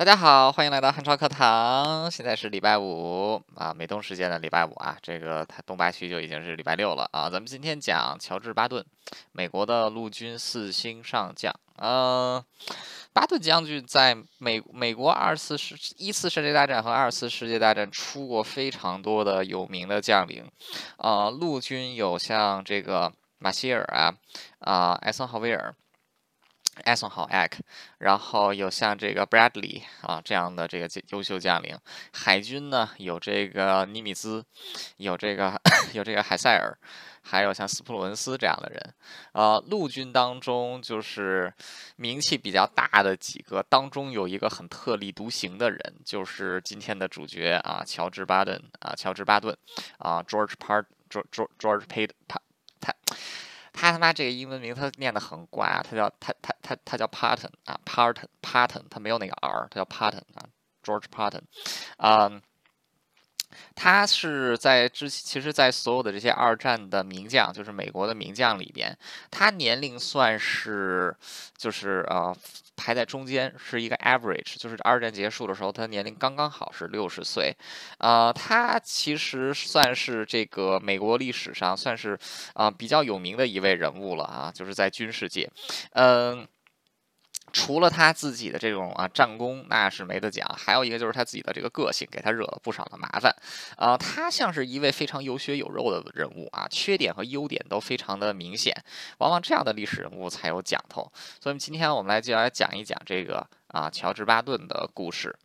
大家好，欢迎来到汉超课堂。现在是礼拜五啊，美东时间的礼拜五啊，这个它东八区就已经是礼拜六了啊。咱们今天讲乔治·巴顿，美国的陆军四星上将。嗯，巴顿将军在美美国二次世一次世界大战和二次世界大战出过非常多的有名的将领。啊，陆军有像这个马歇尔啊，啊，艾森豪威尔。艾森豪 （Eck），然后有像这个 Bradley 啊这样的这个优秀将领。海军呢有这个尼米兹，有这个 有这个海塞尔，还有像斯普鲁恩斯这样的人。呃，陆军当中就是名气比较大的几个，当中有一个很特立独行的人，就是今天的主角啊，乔治巴顿啊，乔治巴顿啊，George Part，George George Pate，他他。他他妈这个英文名他念的很怪啊，他叫他他他他叫 Patton 啊，Patton Patton，他没有那个 R，他叫 Patton 啊，George Patton，嗯。他是在之，其实，在所有的这些二战的名将，就是美国的名将里边，他年龄算是，就是呃，排在中间，是一个 average，就是二战结束的时候，他年龄刚刚好是六十岁，呃，他其实算是这个美国历史上算是啊比较有名的一位人物了啊，就是在军事界，嗯。除了他自己的这种啊战功，那是没得讲。还有一个就是他自己的这个个性，给他惹了不少的麻烦。啊，他像是一位非常有血有肉的人物啊，缺点和优点都非常的明显。往往这样的历史人物才有讲头。所以今天我们来就来讲一讲这个啊乔治巴顿的故事。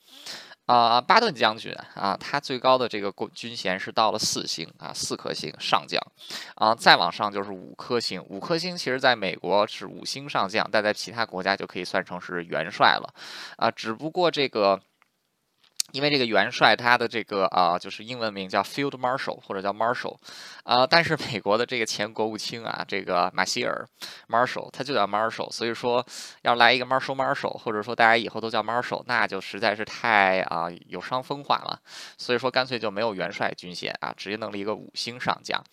啊，巴顿将军啊，他最高的这个军衔是到了四星啊，四颗星上将，啊，再往上就是五颗星，五颗星其实在美国是五星上将，但在其他国家就可以算成是元帅了，啊，只不过这个。因为这个元帅他的这个啊，就是英文名叫 Field Marshal 或者叫 Marshal，啊，但是美国的这个前国务卿啊，这个马歇尔 Marshal 他就叫 Marshal，所以说要来一个 Marshal Marshal，或者说大家以后都叫 Marshal，那就实在是太啊有伤风化了，所以说干脆就没有元帅军衔啊，直接弄了一个五星上将，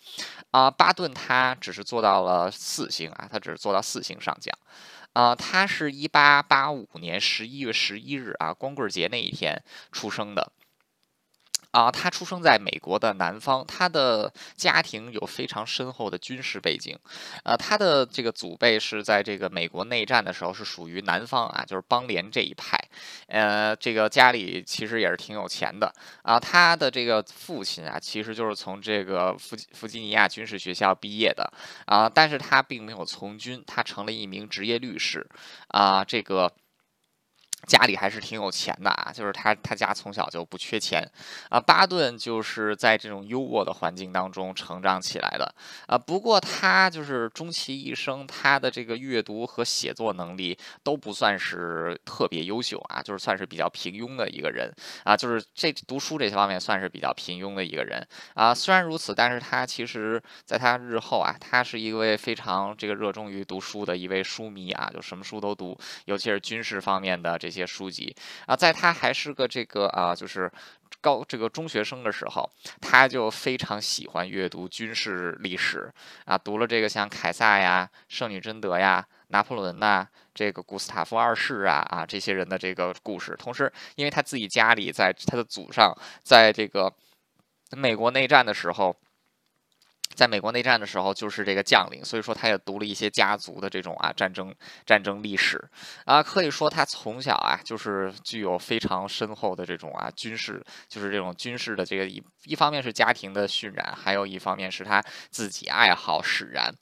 啊，巴顿他只是做到了四星啊，他只是做到四星上将。啊，他是一八八五年十一月十一日啊，光棍节那一天出生的。啊，他出生在美国的南方，他的家庭有非常深厚的军事背景。呃，他的这个祖辈是在这个美国内战的时候是属于南方啊，就是邦联这一派。呃，这个家里其实也是挺有钱的啊。他的这个父亲啊，其实就是从这个弗弗吉尼亚军事学校毕业的啊，但是他并没有从军，他成了一名职业律师啊，这个。家里还是挺有钱的啊，就是他他家从小就不缺钱啊。巴顿就是在这种优渥的环境当中成长起来的啊。不过他就是终其一生，他的这个阅读和写作能力都不算是特别优秀啊，就是算是比较平庸的一个人啊。就是这读书这些方面算是比较平庸的一个人啊。虽然如此，但是他其实在他日后啊，他是一位非常这个热衷于读书的一位书迷啊，就什么书都读，尤其是军事方面的这。一些书籍啊，在他还是个这个啊，就是高这个中学生的时候，他就非常喜欢阅读军事历史啊，读了这个像凯撒呀、圣女贞德呀、拿破仑呐、这个古斯塔夫二世啊啊这些人的这个故事。同时，因为他自己家里在他的祖上在这个美国内战的时候。在美国内战的时候，就是这个将领，所以说他也读了一些家族的这种啊战争战争历史啊，可以说他从小啊就是具有非常深厚的这种啊军事，就是这种军事的这个一一方面是家庭的熏染，还有一方面是他自己爱好使然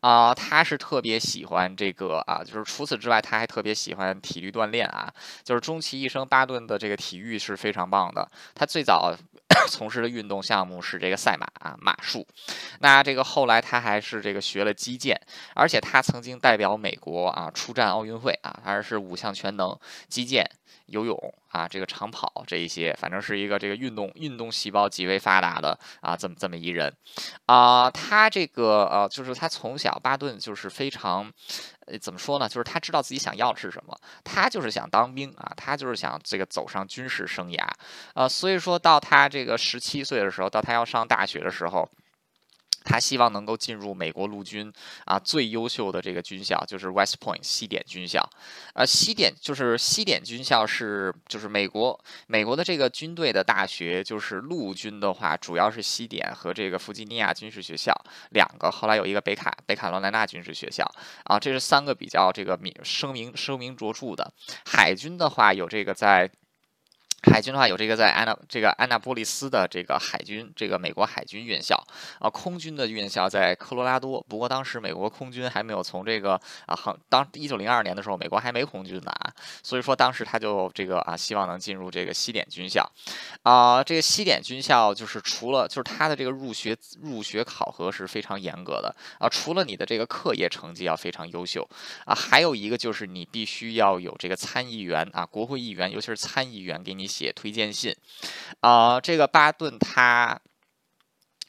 啊，他是特别喜欢这个啊，就是除此之外，他还特别喜欢体育锻炼啊，就是终其一生，巴顿的这个体育是非常棒的，他最早。从事的运动项目是这个赛马啊，马术。那这个后来他还是这个学了击剑，而且他曾经代表美国啊出战奥运会啊，还是五项全能，击剑、游泳啊，这个长跑这一些，反正是一个这个运动运动细胞极为发达的啊，这么这么一人啊。他这个呃，就是他从小巴顿就是非常。呃，怎么说呢？就是他知道自己想要的是什么，他就是想当兵啊，他就是想这个走上军事生涯，呃，所以说到他这个十七岁的时候，到他要上大学的时候。他希望能够进入美国陆军啊最优秀的这个军校，就是 West Point 西点军校。呃，西点就是西点军校是就是美国美国的这个军队的大学，就是陆军的话主要是西点和这个弗吉尼亚军事学校两个，后来有一个北卡北卡罗来纳军事学校啊，这是三个比较这个名声名声名卓著的。海军的话有这个在。海军的话有这个在安娜这个安娜波利斯的这个海军这个美国海军院校啊，空军的院校在科罗拉多。不过当时美国空军还没有从这个啊航当一九零二年的时候，美国还没空军呢啊，所以说当时他就这个啊希望能进入这个西点军校啊。这个西点军校就是除了就是他的这个入学入学考核是非常严格的啊，除了你的这个课业成绩要非常优秀啊，还有一个就是你必须要有这个参议员啊，国会议员，尤其是参议员给你。写推荐信，啊，这个巴顿他。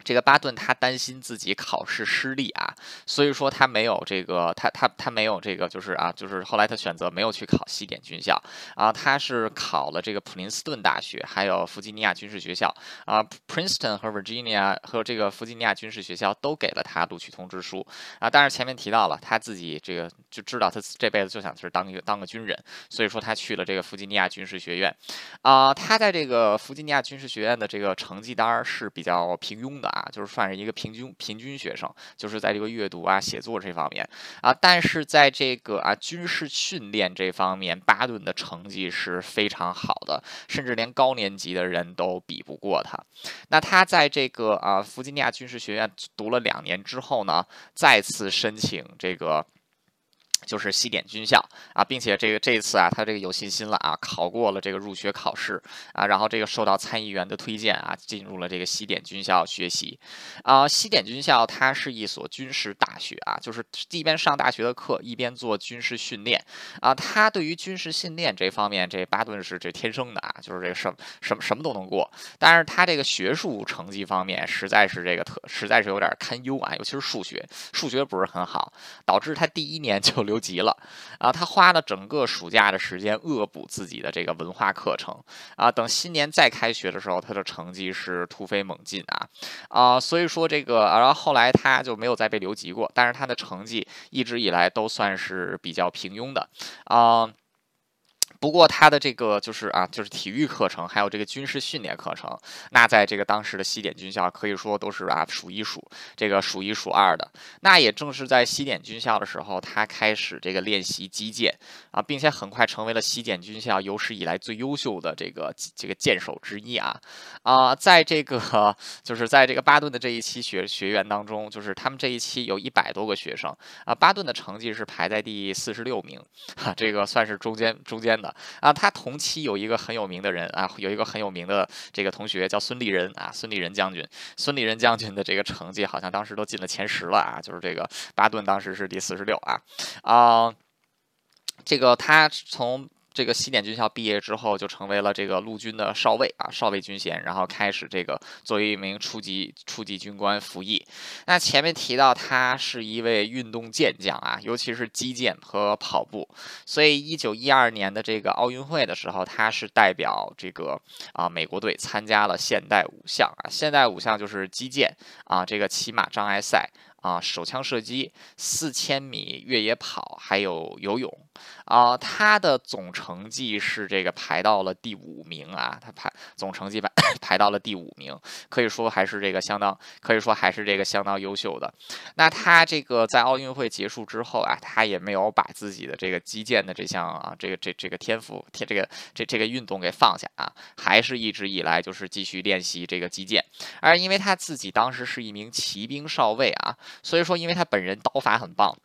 这个巴顿他担心自己考试失利啊，所以说他没有这个，他他他没有这个，就是啊，就是后来他选择没有去考西点军校。啊，他是考了这个普林斯顿大学，还有弗吉尼亚军事学校。啊，Princeton 和 Virginia 和这个弗吉尼亚军事学校都给了他录取通知书。啊，但是前面提到了他自己这个就知道他这辈子就想是当一个当个军人，所以说他去了这个弗吉尼亚军事学院。啊，他在这个弗吉尼亚军事学院的这个成绩单是比较平庸的。啊，就是算是一个平均平均学生，就是在这个阅读啊、写作这方面啊，但是在这个啊军事训练这方面，巴顿的成绩是非常好的，甚至连高年级的人都比不过他。那他在这个啊弗吉尼亚军事学院读了两年之后呢，再次申请这个。就是西点军校啊，并且这个这一次啊，他这个有信心了啊，考过了这个入学考试啊，然后这个受到参议员的推荐啊，进入了这个西点军校学习啊。西点军校它是一所军事大学啊，就是一边上大学的课，一边做军事训练啊。他对于军事训练这方面，这巴顿是这天生的啊，就是这个什什么什么都能过。但是他这个学术成绩方面，实在是这个特，实在是有点堪忧啊，尤其是数学，数学不是很好，导致他第一年就。留级了啊！他花了整个暑假的时间恶补自己的这个文化课程啊。等新年再开学的时候，他的成绩是突飞猛进啊啊！所以说这个，然后后来他就没有再被留级过，但是他的成绩一直以来都算是比较平庸的啊。不过他的这个就是啊，就是体育课程，还有这个军事训练课程，那在这个当时的西点军校可以说都是啊数一数这个数一数二的。那也正是在西点军校的时候，他开始这个练习击剑啊，并且很快成为了西点军校有史以来最优秀的这个这个剑手之一啊啊，在这个就是在这个巴顿的这一期学学员当中，就是他们这一期有一百多个学生啊，巴顿的成绩是排在第四十六名，哈，这个算是中间中间的。啊，他同期有一个很有名的人啊，有一个很有名的这个同学叫孙立人啊，孙立人将军，孙立人将军的这个成绩好像当时都进了前十了啊，就是这个巴顿当时是第四十六啊，啊，这个他从。这个西点军校毕业之后，就成为了这个陆军的少尉啊，少尉军衔，然后开始这个作为一名初级初级军官服役。那前面提到他是一位运动健将啊，尤其是击剑和跑步。所以一九一二年的这个奥运会的时候，他是代表这个啊美国队参加了现代五项啊，现代五项就是击剑啊，这个骑马障碍赛。啊，手枪射击、四千米越野跑，还有游泳，啊，他的总成绩是这个排到了第五名啊，他排总成绩排 排到了第五名，可以说还是这个相当，可以说还是这个相当优秀的。那他这个在奥运会结束之后啊，他也没有把自己的这个击剑的这项啊，这个这这个天赋，天这个这这个运动给放下啊，还是一直以来就是继续练习这个击剑，而因为他自己当时是一名骑兵少尉啊。所以说，因为他本人刀法很棒，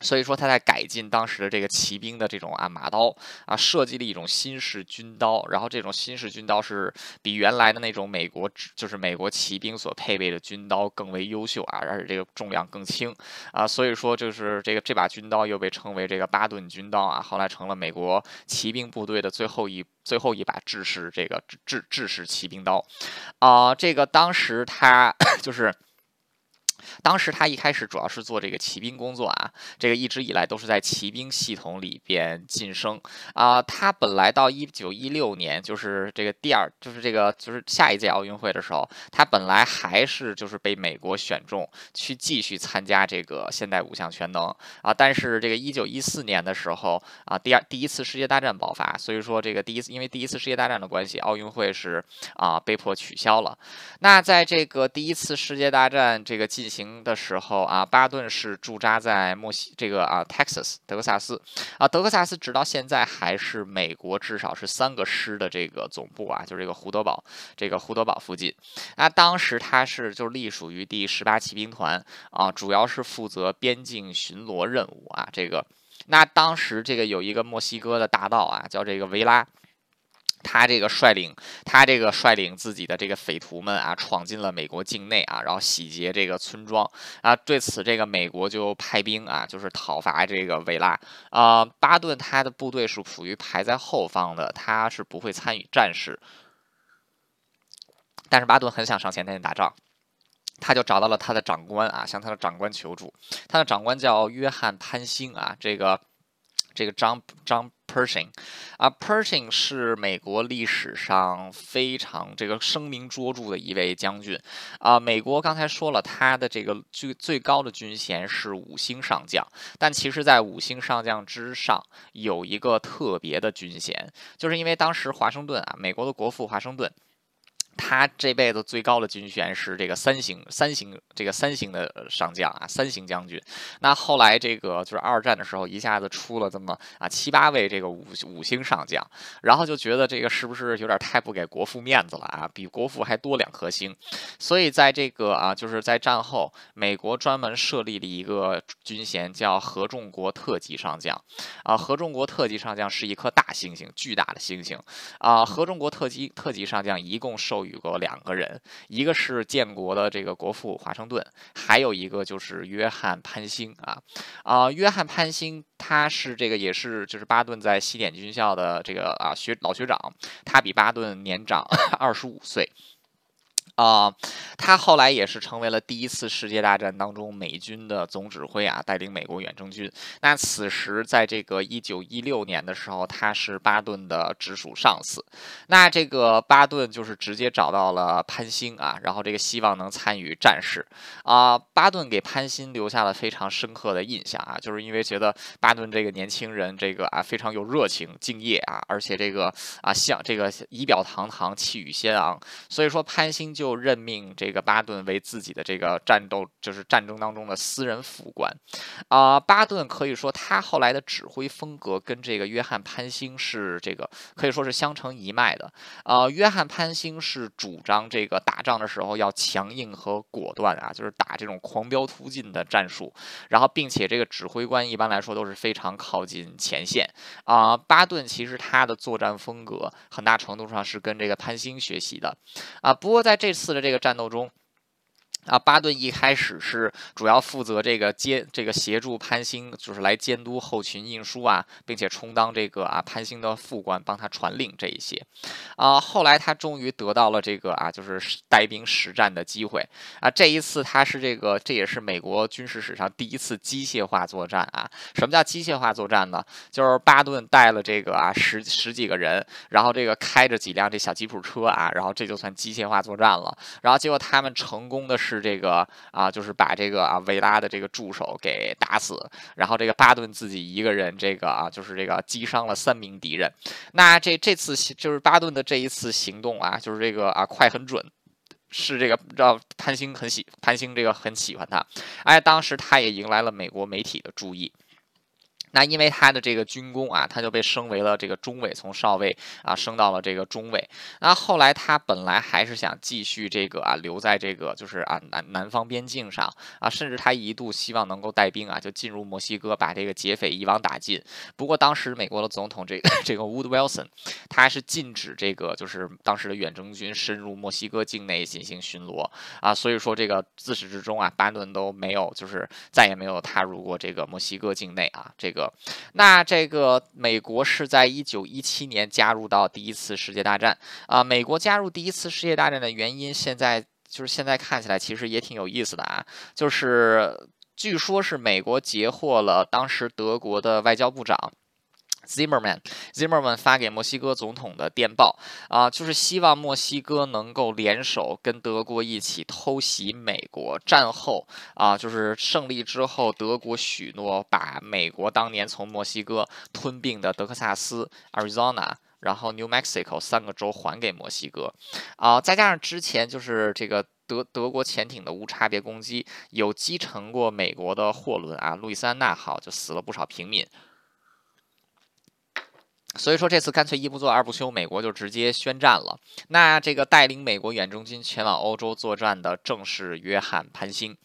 所以说他在改进当时的这个骑兵的这种啊马刀啊，设计了一种新式军刀。然后这种新式军刀是比原来的那种美国就是美国骑兵所配备的军刀更为优秀啊，而且这个重量更轻啊。所以说，就是这个这把军刀又被称为这个巴顿军刀啊，后来成了美国骑兵部队的最后一最后一把制式这个制制式骑兵刀啊。这个当时他 就是。当时他一开始主要是做这个骑兵工作啊，这个一直以来都是在骑兵系统里边晋升啊。他本来到一九一六年，就是这个第二，就是这个就是下一届奥运会的时候，他本来还是就是被美国选中去继续参加这个现代五项全能啊。但是这个一九一四年的时候啊，第二第一次世界大战爆发，所以说这个第一次因为第一次世界大战的关系，奥运会是啊被迫取消了。那在这个第一次世界大战这个进行的时候啊，巴顿是驻扎在墨西这个啊，Texas 德克萨斯啊，德克萨斯直到现在还是美国至少是三个师的这个总部啊，就是这个胡德堡这个胡德堡附近。那当时他是就隶属于第十八骑兵团啊，主要是负责边境巡逻任务啊。这个那当时这个有一个墨西哥的大盗啊，叫这个维拉。他这个率领，他这个率领自己的这个匪徒们啊，闯进了美国境内啊，然后洗劫这个村庄啊。对此，这个美国就派兵啊，就是讨伐这个维拉啊。巴顿他的部队是属于排在后方的，他是不会参与战事。但是巴顿很想上前线打仗，他就找到了他的长官啊，向他的长官求助。他的长官叫约翰潘兴啊，这个这个张张。Pershing，啊，Pershing 是美国历史上非常这个声名卓著的一位将军，啊，美国刚才说了，他的这个最最高的军衔是五星上将，但其实，在五星上将之上有一个特别的军衔，就是因为当时华盛顿啊，美国的国父华盛顿。他这辈子最高的军衔是这个三星，三星这个三星的上将啊，三星将军。那后来这个就是二战的时候，一下子出了这么啊七八位这个五五星上将，然后就觉得这个是不是有点太不给国父面子了啊？比国父还多两颗星。所以在这个啊，就是在战后，美国专门设立了一个军衔叫合众国特级上将啊。合众国特级上将是一颗大星星，巨大的星星啊。合众国特级特级上将一共授。有过两个人，一个是建国的这个国父华盛顿，还有一个就是约翰潘兴啊啊，约翰潘兴他是这个也是就是巴顿在西点军校的这个啊学老学长，他比巴顿年长 二十五岁。啊，他后来也是成为了第一次世界大战当中美军的总指挥啊，带领美国远征军。那此时在这个一九一六年的时候，他是巴顿的直属上司。那这个巴顿就是直接找到了潘兴啊，然后这个希望能参与战事啊。巴顿给潘兴留下了非常深刻的印象啊，就是因为觉得巴顿这个年轻人这个啊非常有热情、敬业啊，而且这个啊像这个仪表堂堂、气宇轩昂，所以说潘兴就。就任命这个巴顿为自己的这个战斗，就是战争当中的私人副官，啊，巴顿可以说他后来的指挥风格跟这个约翰潘兴是这个可以说是相承一脉的，啊，约翰潘兴是主张这个打仗的时候要强硬和果断啊，就是打这种狂飙突进的战术，然后并且这个指挥官一般来说都是非常靠近前线，啊，巴顿其实他的作战风格很大程度上是跟这个潘兴学习的，啊，不过在这。次的这个战斗中。啊，巴顿一开始是主要负责这个监这个协助潘兴，就是来监督后勤运输啊，并且充当这个啊潘兴的副官，帮他传令这一些。啊，后来他终于得到了这个啊，就是带兵实战的机会啊。这一次他是这个，这也是美国军事史上第一次机械化作战啊。什么叫机械化作战呢？就是巴顿带了这个啊十十几个人，然后这个开着几辆这小吉普车啊，然后这就算机械化作战了。然后结果他们成功的是。是这个啊，就是把这个啊维拉的这个助手给打死，然后这个巴顿自己一个人这个啊，就是这个击伤了三名敌人。那这这次就是巴顿的这一次行动啊，就是这个啊快很准，是这个让潘兴很喜潘兴这个很喜欢他，哎，当时他也迎来了美国媒体的注意。那因为他的这个军功啊，他就被升为了这个中尉，从少尉啊升到了这个中尉。那后来他本来还是想继续这个啊留在这个就是啊南南方边境上啊，甚至他一度希望能够带兵啊就进入墨西哥，把这个劫匪一网打尽。不过当时美国的总统这这个 Wood Wilson，他是禁止这个就是当时的远征军深入墨西哥境内进行巡逻啊，所以说这个自始至终啊巴顿都没有就是再也没有踏入过这个墨西哥境内啊这个。那这个美国是在一九一七年加入到第一次世界大战啊。美国加入第一次世界大战的原因，现在。就是现在看起来其实也挺有意思的啊，就是据说是美国截获了当时德国的外交部长。Zimmerman，Zimmerman 发给墨西哥总统的电报啊，就是希望墨西哥能够联手跟德国一起偷袭美国。战后啊，就是胜利之后，德国许诺把美国当年从墨西哥吞并的德克萨斯、Arizona，然后 New Mexico 三个州还给墨西哥啊。再加上之前就是这个德德国潜艇的无差别攻击，有击沉过美国的货轮啊，路易斯安那号就死了不少平民。所以说这次干脆一不做二不休，美国就直接宣战了。那这个带领美国远征军前往欧洲作战的正是约翰潘兴。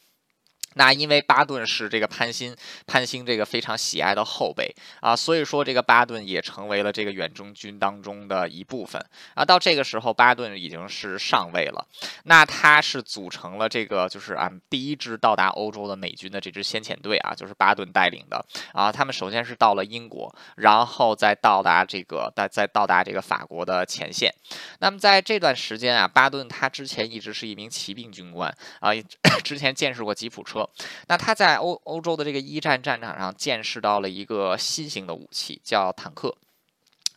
那因为巴顿是这个潘兴潘兴这个非常喜爱的后辈啊，所以说这个巴顿也成为了这个远征军当中的一部分啊。到这个时候，巴顿已经是上尉了。那他是组成了这个就是啊第一支到达欧洲的美军的这支先遣队啊，就是巴顿带领的啊。他们首先是到了英国，然后再到达这个再再到达这个法国的前线。那么在这段时间啊，巴顿他之前一直是一名骑兵军官啊，之前见识过吉普车。那他在欧欧洲的这个一战战场上见识到了一个新型的武器，叫坦克。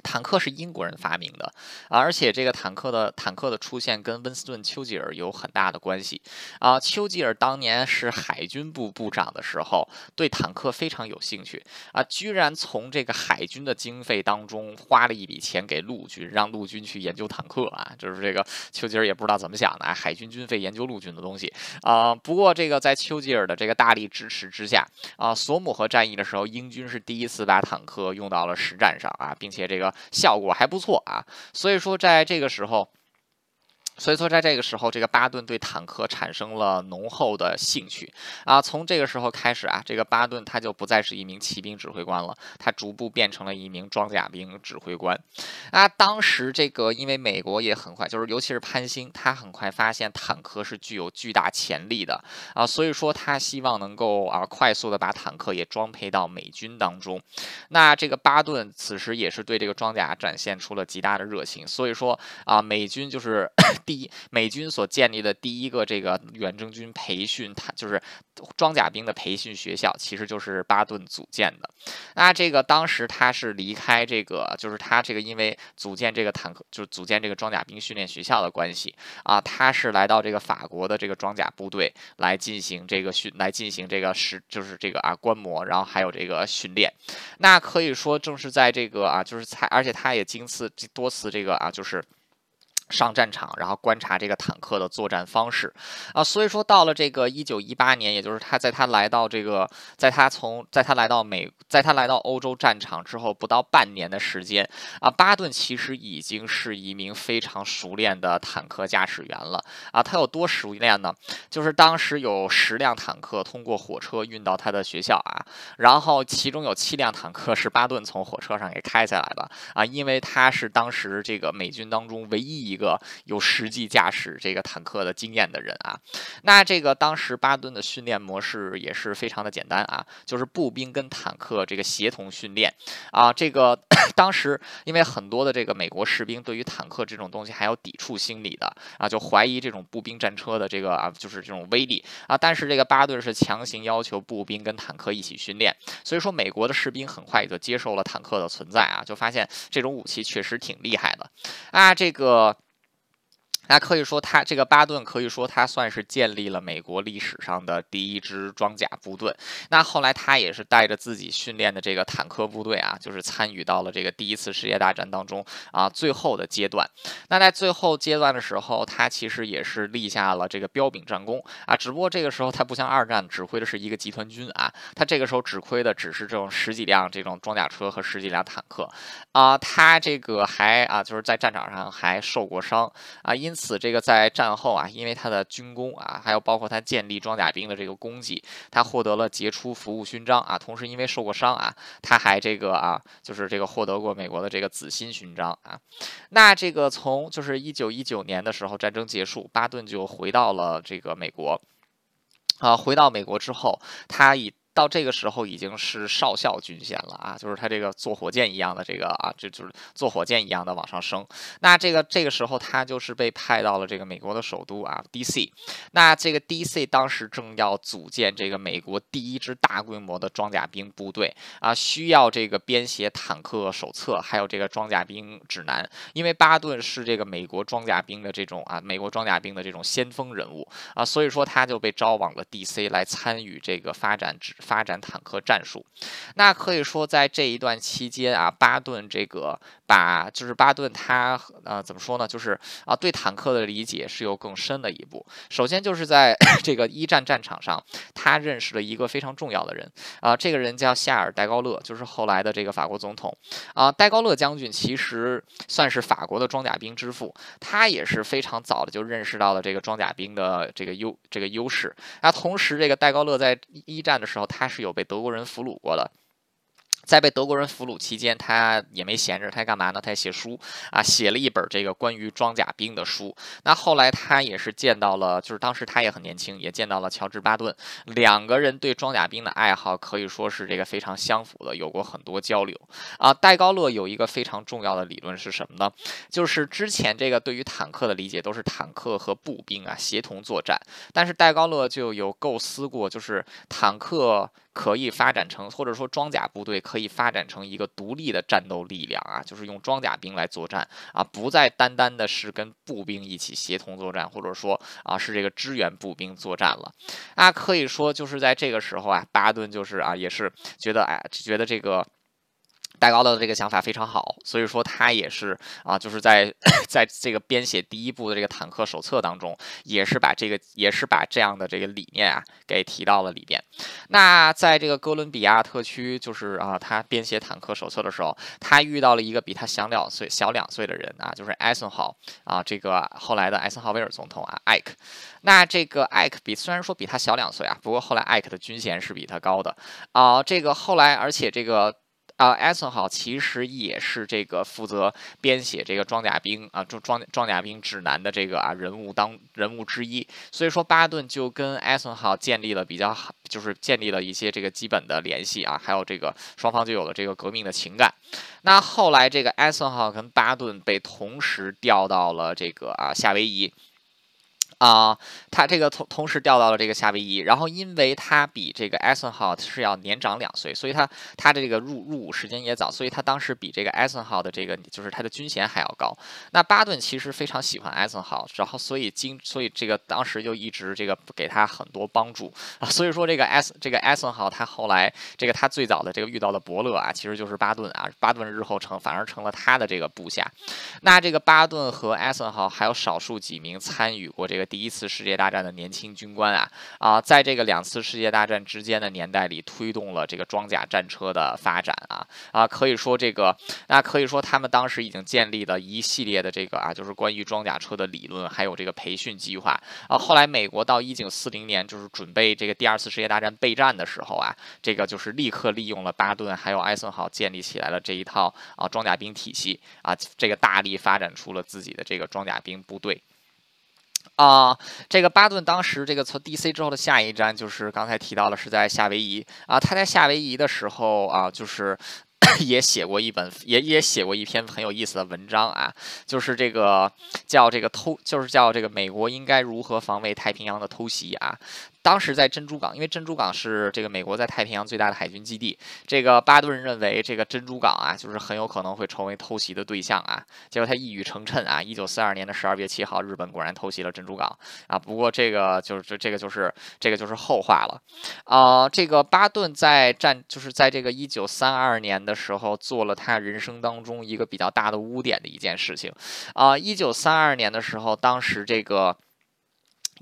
坦克是英国人发明的，而且这个坦克的坦克的出现跟温斯顿·丘吉尔有很大的关系啊。丘吉尔当年是海军部部长的时候，对坦克非常有兴趣啊，居然从这个海军的经费当中花了一笔钱给陆军，让陆军去研究坦克啊。就是这个丘吉尔也不知道怎么想的，海军军费研究陆军的东西啊。不过这个在丘吉尔的这个大力支持之下啊，索姆河战役的时候，英军是第一次把坦克用到了实战上啊，并且这个。效果还不错啊，所以说在这个时候。所以说，在这个时候，这个巴顿对坦克产生了浓厚的兴趣啊。从这个时候开始啊，这个巴顿他就不再是一名骑兵指挥官了，他逐步变成了一名装甲兵指挥官啊。当时这个，因为美国也很快，就是尤其是潘兴，他很快发现坦克是具有巨大潜力的啊，所以说他希望能够啊快速的把坦克也装配到美军当中。那这个巴顿此时也是对这个装甲展现出了极大的热情，所以说啊，美军就是。第一，美军所建立的第一个这个远征军培训，它就是装甲兵的培训学校，其实就是巴顿组建的。那这个当时他是离开这个，就是他这个因为组建这个坦克，就是组建这个装甲兵训练学校的关系啊，他是来到这个法国的这个装甲部队来进行这个训，来进行这个实，就是这个啊观摩，然后还有这个训练。那可以说正是在这个啊，就是才，而且他也经次多次这个啊，就是。上战场，然后观察这个坦克的作战方式，啊，所以说到了这个一九一八年，也就是他在他来到这个，在他从在他来到美，在他来到欧洲战场之后，不到半年的时间，啊，巴顿其实已经是一名非常熟练的坦克驾驶员了，啊，他有多熟练呢？就是当时有十辆坦克通过火车运到他的学校啊，然后其中有七辆坦克是巴顿从火车上给开下来的，啊，因为他是当时这个美军当中唯一一个。个有实际驾驶这个坦克的经验的人啊，那这个当时巴顿的训练模式也是非常的简单啊，就是步兵跟坦克这个协同训练啊。这个 当时因为很多的这个美国士兵对于坦克这种东西还有抵触心理的啊，就怀疑这种步兵战车的这个啊，就是这种威力啊。但是这个巴顿是强行要求步兵跟坦克一起训练，所以说美国的士兵很快也就接受了坦克的存在啊，就发现这种武器确实挺厉害的啊，这个。那可以说，他这个巴顿可以说他算是建立了美国历史上的第一支装甲部队。那后来他也是带着自己训练的这个坦克部队啊，就是参与到了这个第一次世界大战当中啊最后的阶段。那在最后阶段的时候，他其实也是立下了这个彪炳战功啊。只不过这个时候他不像二战指挥的是一个集团军啊，他这个时候指挥的只是这种十几辆这种装甲车和十几辆坦克啊。他这个还啊就是在战场上还受过伤啊，因。此此，这个在战后啊，因为他的军功啊，还有包括他建立装甲兵的这个功绩，他获得了杰出服务勋章啊。同时，因为受过伤啊，他还这个啊，就是这个获得过美国的这个紫心勋章啊。那这个从就是一九一九年的时候，战争结束，巴顿就回到了这个美国。啊，回到美国之后，他以到这个时候已经是少校军衔了啊，就是他这个坐火箭一样的这个啊，就就是坐火箭一样的往上升。那这个这个时候他就是被派到了这个美国的首都啊，D.C。那这个 D.C. 当时正要组建这个美国第一支大规模的装甲兵部队啊，需要这个编写坦克手册，还有这个装甲兵指南。因为巴顿是这个美国装甲兵的这种啊，美国装甲兵的这种先锋人物啊，所以说他就被招往了 D.C. 来参与这个发展指。发展坦克战术，那可以说在这一段期间啊，巴顿这个把就是巴顿他呃怎么说呢？就是啊对坦克的理解是有更深的一步。首先就是在 这个一战战场上，他认识了一个非常重要的人啊，这个人叫夏尔戴高乐，就是后来的这个法国总统啊。戴高乐将军其实算是法国的装甲兵之父，他也是非常早的就认识到了这个装甲兵的这个优这个优势。那同时，这个戴高乐在一战的时候。他是有被德国人俘虏过的。在被德国人俘虏期间，他也没闲着，他干嘛呢？他写书啊，写了一本这个关于装甲兵的书。那后来他也是见到了，就是当时他也很年轻，也见到了乔治巴顿，两个人对装甲兵的爱好可以说是这个非常相符的，有过很多交流啊。戴高乐有一个非常重要的理论是什么呢？就是之前这个对于坦克的理解都是坦克和步兵啊协同作战，但是戴高乐就有构思过，就是坦克。可以发展成，或者说装甲部队可以发展成一个独立的战斗力量啊，就是用装甲兵来作战啊，不再单单的是跟步兵一起协同作战，或者说啊是这个支援步兵作战了啊，可以说就是在这个时候啊，巴顿就是啊也是觉得哎觉得这个。戴高乐的这个想法非常好，所以说他也是啊，就是在在这个编写第一部的这个坦克手册当中，也是把这个也是把这样的这个理念啊给提到了里边。那在这个哥伦比亚特区，就是啊，他编写坦克手册的时候，他遇到了一个比他小两岁小两岁的人啊，就是艾森豪啊，这个后来的艾森豪威尔总统啊，艾克。那这个艾克比虽然说比他小两岁啊，不过后来艾克的军衔是比他高的啊。这个后来而且这个。啊，艾森豪其实也是这个负责编写这个装甲兵啊，装装装甲兵指南的这个啊人物当人物之一，所以说巴顿就跟艾森豪建立了比较好，就是建立了一些这个基本的联系啊，还有这个双方就有了这个革命的情感。那后来这个艾森豪跟巴顿被同时调到了这个啊夏威夷。啊，他这个同同时调到了这个夏威夷，然后因为他比这个艾森豪是要年长两岁，所以他他的这个入入伍时间也早，所以他当时比这个艾森豪的这个就是他的军衔还要高。那巴顿其实非常喜欢艾森豪，然后所以经所以这个当时就一直这个给他很多帮助啊。所以说这个艾森这个艾森豪他后来这个他最早的这个遇到的伯乐啊，其实就是巴顿啊。巴顿日后成反而成了他的这个部下。那这个巴顿和艾森豪还有少数几名参与过这个。第一次世界大战的年轻军官啊啊，在这个两次世界大战之间的年代里，推动了这个装甲战车的发展啊啊，可以说这个那可以说他们当时已经建立了一系列的这个啊，就是关于装甲车的理论，还有这个培训计划啊。后来美国到一九四零年就是准备这个第二次世界大战备战的时候啊，这个就是立刻利用了巴顿还有艾森豪建立起来了这一套啊装甲兵体系啊，这个大力发展出了自己的这个装甲兵部队。啊，这个巴顿当时这个从 D.C. 之后的下一站就是刚才提到了，是在夏威夷啊。他在夏威夷的时候啊，就是 也写过一本，也也写过一篇很有意思的文章啊，就是这个叫这个偷，就是叫这个美国应该如何防卫太平洋的偷袭啊。当时在珍珠港，因为珍珠港是这个美国在太平洋最大的海军基地。这个巴顿认为，这个珍珠港啊，就是很有可能会成为偷袭的对象啊。结果他一语成谶啊，一九四二年的十二月七号，日本果然偷袭了珍珠港啊。不过这个就是这这个就是这个就是后话了啊。这个巴顿在战就是在这个一九三二年的时候，做了他人生当中一个比较大的污点的一件事情啊。一九三二年的时候，当时这个。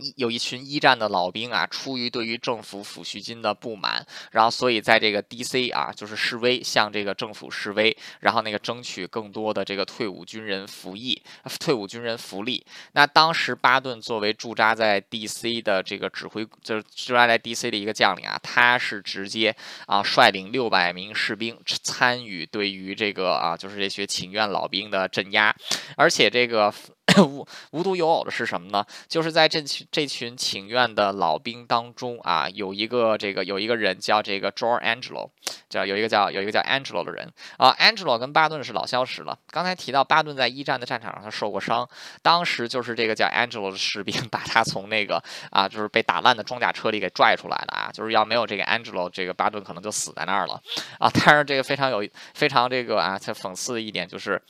一有一群一战的老兵啊，出于对于政府抚恤金的不满，然后所以在这个 D.C. 啊，就是示威，向这个政府示威，然后那个争取更多的这个退伍军人服役、退伍军人福利。那当时巴顿作为驻扎在 D.C. 的这个指挥，就是驻扎在 D.C. 的一个将领啊，他是直接啊率领六百名士兵参与对于这个啊，就是这些请愿老兵的镇压，而且这个。无无独有偶的是什么呢？就是在这群这群请愿的老兵当中啊，有一个这个有一个人叫这个 George Angelo，叫有一个叫有一个叫 Angelo 的人啊。Angelo 跟巴顿是老相识了。刚才提到巴顿在一战的战场上他受过伤，当时就是这个叫 Angelo 的士兵 把他从那个啊就是被打烂的装甲车里给拽出来的啊，就是要没有这个 Angelo，这个巴顿可能就死在那儿了啊。但是这个非常有非常这个啊，他讽刺的一点就是。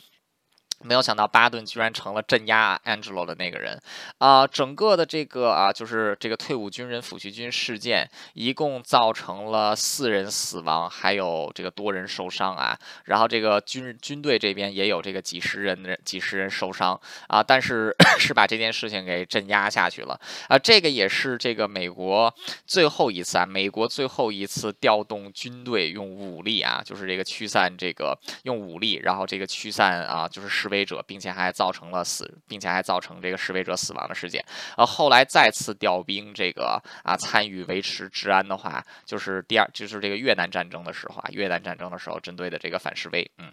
没有想到巴顿居然成了镇压 Angelo 的那个人，啊，整个的这个啊，就是这个退伍军人抚恤军事件，一共造成了四人死亡，还有这个多人受伤啊。然后这个军军队这边也有这个几十人的几十人受伤啊，但是 是把这件事情给镇压下去了啊。这个也是这个美国最后一次啊，美国最后一次调动军队用武力啊，就是这个驱散这个用武力，然后这个驱散啊，就是使。示威者，并且还造成了死，并且还造成这个示威者死亡的事件。呃，后来再次调兵，这个啊参与维持治安的话，就是第二，就是这个越南战争的时候啊，越南战争的时候针对的这个反示威。嗯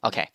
，OK。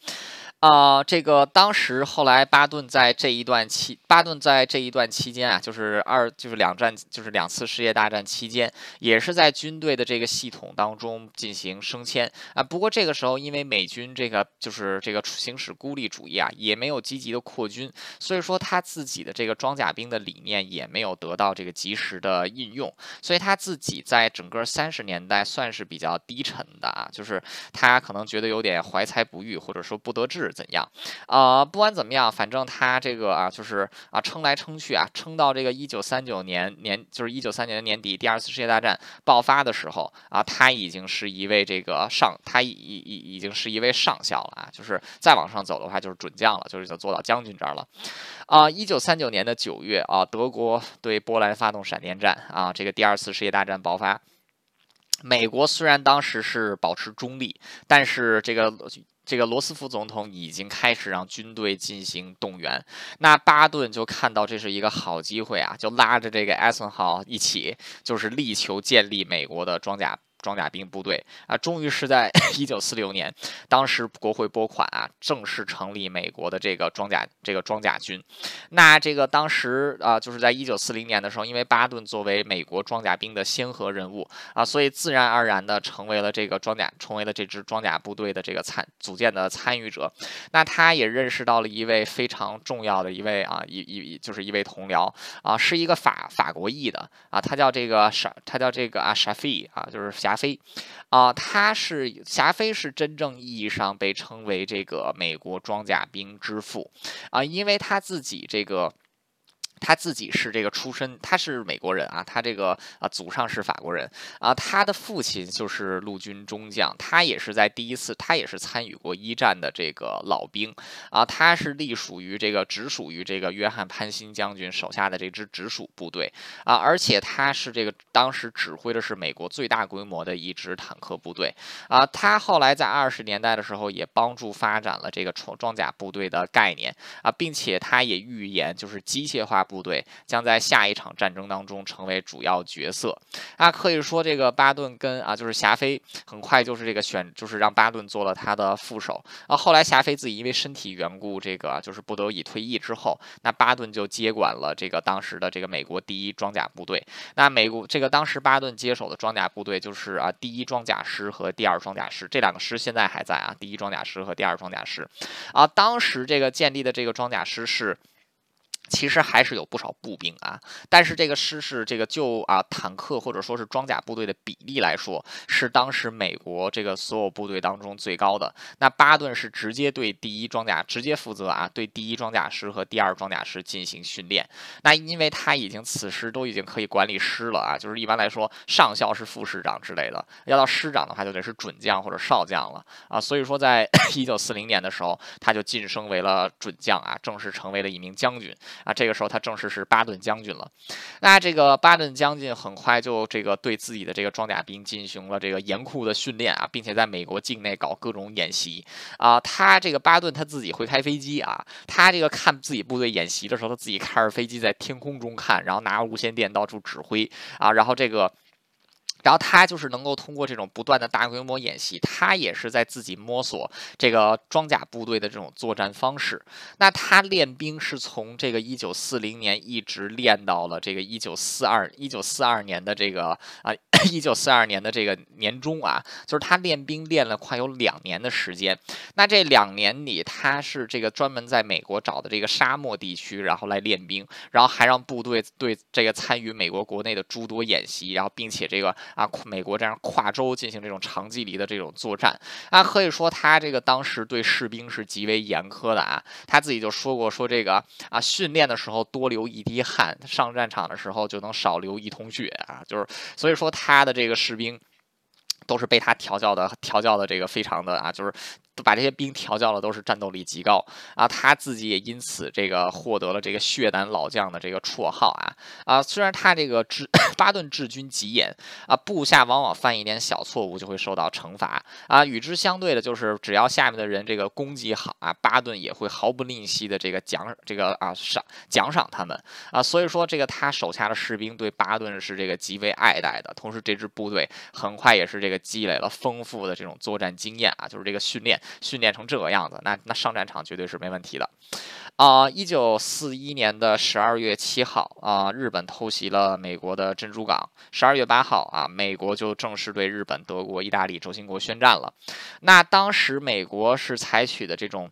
啊，这个当时后来巴顿在这一段期，巴顿在这一段期间啊，就是二就是两战，就是两次世界大战期间，也是在军队的这个系统当中进行升迁啊。不过这个时候，因为美军这个就是这个行使孤立主义啊，也没有积极的扩军，所以说他自己的这个装甲兵的理念也没有得到这个及时的应用，所以他自己在整个三十年代算是比较低沉的啊，就是他可能觉得有点怀才不遇，或者说不得志。怎样？啊，不管怎么样，反正他这个啊，就是啊，撑来撑去啊，撑到这个一九三九年年，就是一九三九年年底，第二次世界大战爆发的时候啊，他已经是一位这个上，他已已已经是一位上校了啊，就是再往上走的话，就是准将了，就是就做到将军这儿了。啊，一九三九年的九月啊，德国对波兰发动闪电战啊，这个第二次世界大战爆发。美国虽然当时是保持中立，但是这个。这个罗斯福总统已经开始让军队进行动员，那巴顿就看到这是一个好机会啊，就拉着这个艾森豪一起，就是力求建立美国的装甲。装甲兵部队啊，终于是在 一九四六年，当时国会拨款啊，正式成立美国的这个装甲这个装甲军。那这个当时啊，就是在一九四零年的时候，因为巴顿作为美国装甲兵的先河人物啊，所以自然而然的成为了这个装甲，成为了这支装甲部队的这个参组建的参与者。那他也认识到了一位非常重要的一位啊，一一就是一位同僚啊，是一个法法国裔的啊，他叫这个沙，他叫这个啊沙菲啊，就是侠。飞，啊，他是霞飞，是真正意义上被称为这个美国装甲兵之父，啊，因为他自己这个。他自己是这个出身，他是美国人啊，他这个啊祖上是法国人。啊，他的父亲就是陆军中将，他也是在第一次，他也是参与过一战的这个老兵。啊，他是隶属于这个直属于这个约翰潘辛将军手下的这支直属部队。啊，而且他是这个当时指挥的是美国最大规模的一支坦克部队。啊，他后来在二十年代的时候也帮助发展了这个装装甲部队的概念。啊，并且他也预言就是机械化。部队将在下一场战争当中成为主要角色啊，可以说这个巴顿跟啊就是霞飞很快就是这个选就是让巴顿做了他的副手啊，后来霞飞自己因为身体缘故，这个就是不得已退役之后，那巴顿就接管了这个当时的这个美国第一装甲部队。那美国这个当时巴顿接手的装甲部队就是啊第一装甲师和第二装甲师这两个师现在还在啊，第一装甲师和第二装甲师啊，当时这个建立的这个装甲师是。其实还是有不少步兵啊，但是这个师是这个就啊坦克或者说是装甲部队的比例来说，是当时美国这个所有部队当中最高的。那巴顿是直接对第一装甲直接负责啊，对第一装甲师和第二装甲师进行训练。那因为他已经此时都已经可以管理师了啊，就是一般来说上校是副师长之类的，要到师长的话就得是准将或者少将了啊。所以说在 一九四零年的时候，他就晋升为了准将啊，正式成为了一名将军。啊，这个时候他正式是巴顿将军了。那这个巴顿将军很快就这个对自己的这个装甲兵进行了这个严酷的训练啊，并且在美国境内搞各种演习啊。他这个巴顿他自己会开飞机啊，他这个看自己部队演习的时候，他自己开着飞机在天空中看，然后拿着无线电到处指挥啊，然后这个。然后他就是能够通过这种不断的大规模演习，他也是在自己摸索这个装甲部队的这种作战方式。那他练兵是从这个一九四零年一直练到了这个一九四二一九四二年的这个啊一九四二年的这个年中啊，就是他练兵练了快有两年的时间。那这两年里，他是这个专门在美国找的这个沙漠地区，然后来练兵，然后还让部队对这个参与美国国内的诸多演习，然后并且这个。啊，美国这样跨州进行这种长距离的这种作战啊，可以说他这个当时对士兵是极为严苛的啊。他自己就说过，说这个啊，训练的时候多流一滴汗，上战场的时候就能少流一桶血啊。就是所以说他的这个士兵都是被他调教的，调教的这个非常的啊，就是。把这些兵调教的，都是战斗力极高啊！他自己也因此这个获得了这个血胆老将的这个绰号啊啊！虽然他这个治 巴顿治军极严啊，部下往往犯一点小错误就会受到惩罚啊。与之相对的就是，只要下面的人这个功绩好啊，巴顿也会毫不吝惜的这个奖这个啊赏奖赏他们啊。所以说，这个他手下的士兵对巴顿是这个极为爱戴的。同时，这支部队很快也是这个积累了丰富的这种作战经验啊，就是这个训练。训练成这个样子，那那上战场绝对是没问题的。啊，一九四一年的十二月七号啊，日本偷袭了美国的珍珠港。十二月八号啊，美国就正式对日本、德国、意大利轴心国宣战了。那当时美国是采取的这种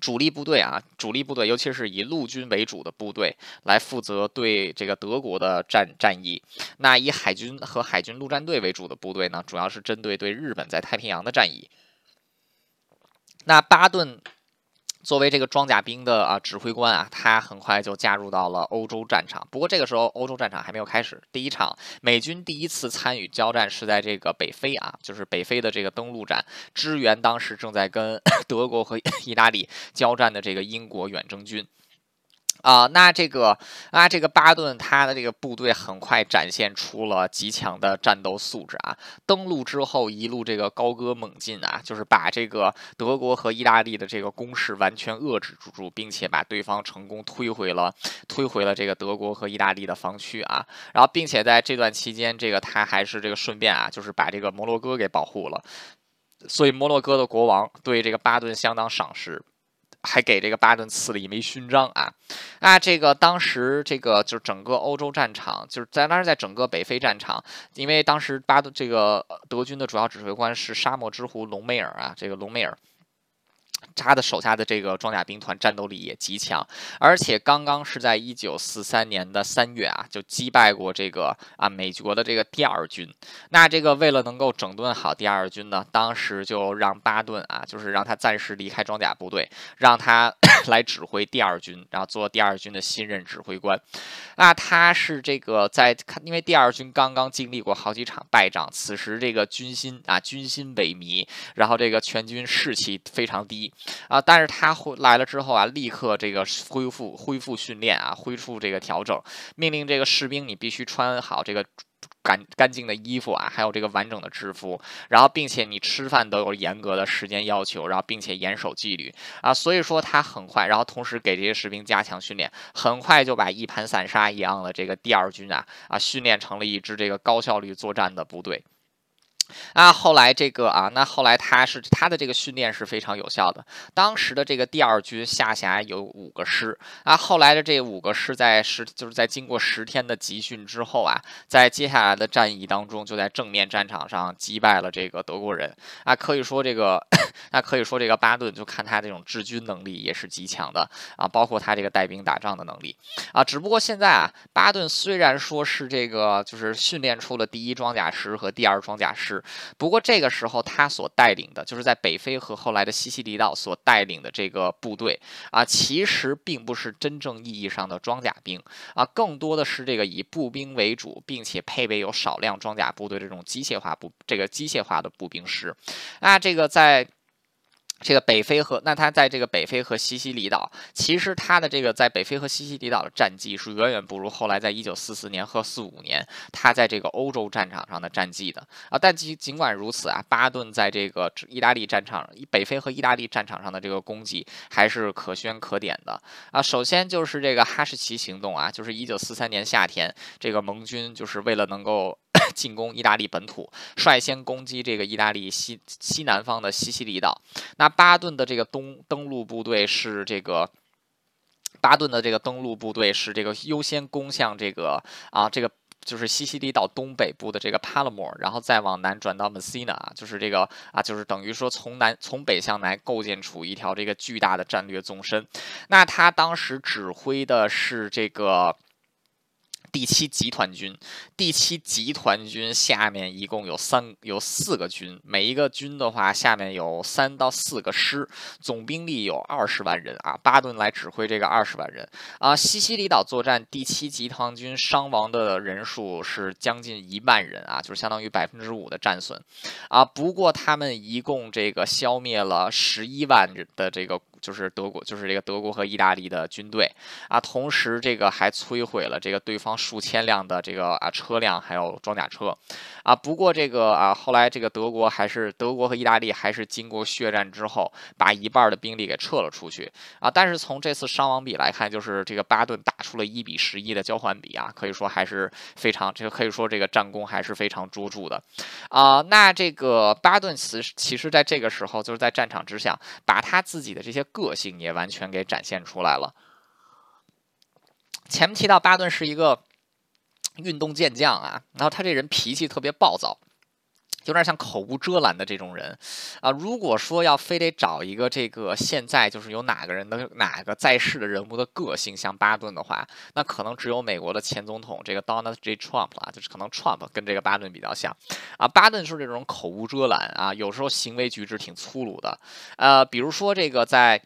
主力部队啊，主力部队，尤其是以陆军为主的部队来负责对这个德国的战战役。那以海军和海军陆战队为主的部队呢，主要是针对对日本在太平洋的战役。那巴顿作为这个装甲兵的啊指挥官啊，他很快就加入到了欧洲战场。不过这个时候欧洲战场还没有开始，第一场美军第一次参与交战是在这个北非啊，就是北非的这个登陆战，支援当时正在跟 德国和 意大利交战的这个英国远征军。啊，那这个啊，这个巴顿他的这个部队很快展现出了极强的战斗素质啊！登陆之后一路这个高歌猛进啊，就是把这个德国和意大利的这个攻势完全遏制住，并且把对方成功推回了推回了这个德国和意大利的防区啊！然后，并且在这段期间，这个他还是这个顺便啊，就是把这个摩洛哥给保护了，所以摩洛哥的国王对这个巴顿相当赏识。还给这个巴顿赐了一枚勋章啊！啊，这个当时这个就是整个欧洲战场，就是在当时在整个北非战场，因为当时巴顿这个德军的主要指挥官是沙漠之狐隆美尔啊，这个隆美尔。他的手下的这个装甲兵团战斗力也极强，而且刚刚是在一九四三年的三月啊，就击败过这个啊美国的这个第二军。那这个为了能够整顿好第二军呢，当时就让巴顿啊，就是让他暂时离开装甲部队，让他 来指挥第二军，然后做第二军的新任指挥官。那他是这个在看，因为第二军刚刚经历过好几场败仗，此时这个军心啊军心萎靡，然后这个全军士气非常低。啊！但是他回来了之后啊，立刻这个恢复恢复训练啊，恢复这个调整，命令这个士兵你必须穿好这个干干净的衣服啊，还有这个完整的制服，然后并且你吃饭都有严格的时间要求，然后并且严守纪律啊。所以说他很快，然后同时给这些士兵加强训练，很快就把一盘散沙一样的这个第二军啊啊训练成了一支这个高效率作战的部队。啊，后来这个啊，那后来他是他的这个训练是非常有效的。当时的这个第二军下辖有五个师啊，后来的这五个师在十就是在经过十天的集训之后啊，在接下来的战役当中，就在正面战场上击败了这个德国人啊。可以说这个，那可以说这个巴顿就看他这种治军能力也是极强的啊，包括他这个带兵打仗的能力啊。只不过现在啊，巴顿虽然说是这个就是训练出了第一装甲师和第二装甲师。不过这个时候，他所带领的，就是在北非和后来的西西里岛所带领的这个部队啊，其实并不是真正意义上的装甲兵啊，更多的是这个以步兵为主，并且配备有少量装甲部队这种机械化步这个机械化的步兵师啊，这个在。这个北非和那他在这个北非和西西里岛，其实他的这个在北非和西西里岛的战绩是远远不如后来在一九四四年和四五年他在这个欧洲战场上的战绩的啊。但其尽管如此啊，巴顿在这个意大利战场、北非和意大利战场上的这个功绩还是可圈可点的啊。首先就是这个哈士奇行动啊，就是一九四三年夏天，这个盟军就是为了能够。进攻意大利本土，率先攻击这个意大利西西南方的西西里岛。那巴顿的这个东登陆部队是这个。巴顿的这个登陆部队是这个优先攻向这个啊，这个就是西西里岛东北部的这个帕勒莫，然后再往南转到 Messina，就是这个啊，就是等于说从南从北向南构建出一条这个巨大的战略纵深。那他当时指挥的是这个。第七集团军，第七集团军下面一共有三有四个军，每一个军的话下面有三到四个师，总兵力有二十万人啊。巴顿来指挥这个二十万人啊。西西里岛作战，第七集团军伤亡的人数是将近一万人啊，就是相当于百分之五的战损啊。不过他们一共这个消灭了十一万人的这个。就是德国，就是这个德国和意大利的军队啊，同时这个还摧毁了这个对方数千辆的这个啊车辆，还有装甲车啊。不过这个啊，后来这个德国还是德国和意大利还是经过血战之后，把一半的兵力给撤了出去啊。但是从这次伤亡比来看，就是这个巴顿打出了一比十一的交换比啊，可以说还是非常这个可以说这个战功还是非常卓著的啊。那这个巴顿其实其实在这个时候就是在战场之下，把他自己的这些。个性也完全给展现出来了。前面提到巴顿是一个运动健将啊，然后他这人脾气特别暴躁，有点像口无遮拦的这种人啊。如果说要非得找一个这个现在就是有哪个人的哪个在世的人物的个性像巴顿的话，那可能只有美国的前总统这个 Donald J. Trump 了，就是可能 Trump 跟这个巴顿比较像啊。巴顿是这种口无遮拦啊，有时候行为举止挺粗鲁的，呃，比如说这个在。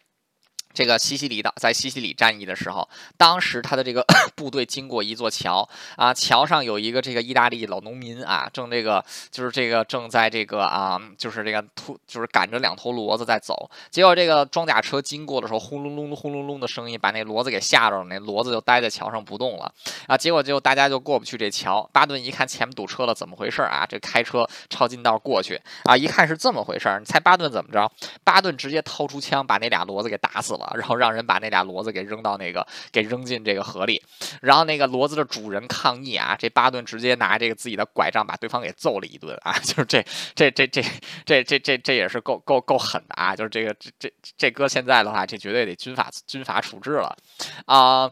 这个西西里岛在西西里战役的时候，当时他的这个 部队经过一座桥啊，桥上有一个这个意大利老农民啊，正这个就是这个正在这个啊，就是这个突就是赶着两头骡子在走。结果这个装甲车经过的时候，轰隆隆轰隆隆的声音把那骡子给吓着了，那骡子就待在桥上不动了啊。结果就大家就过不去这桥。巴顿一看前面堵车了，怎么回事啊？这开车抄近道过去啊，一看是这么回事，你猜巴顿怎么着？巴顿直接掏出枪把那俩骡子给打死了。然后让人把那俩骡子给扔到那个，给扔进这个河里。然后那个骡子的主人抗议啊，这巴顿直接拿这个自己的拐杖把对方给揍了一顿啊！就是这这这这这这这这也是够够够狠的啊！就是这个这这这哥现在的话，这绝对得军法军法处置了啊！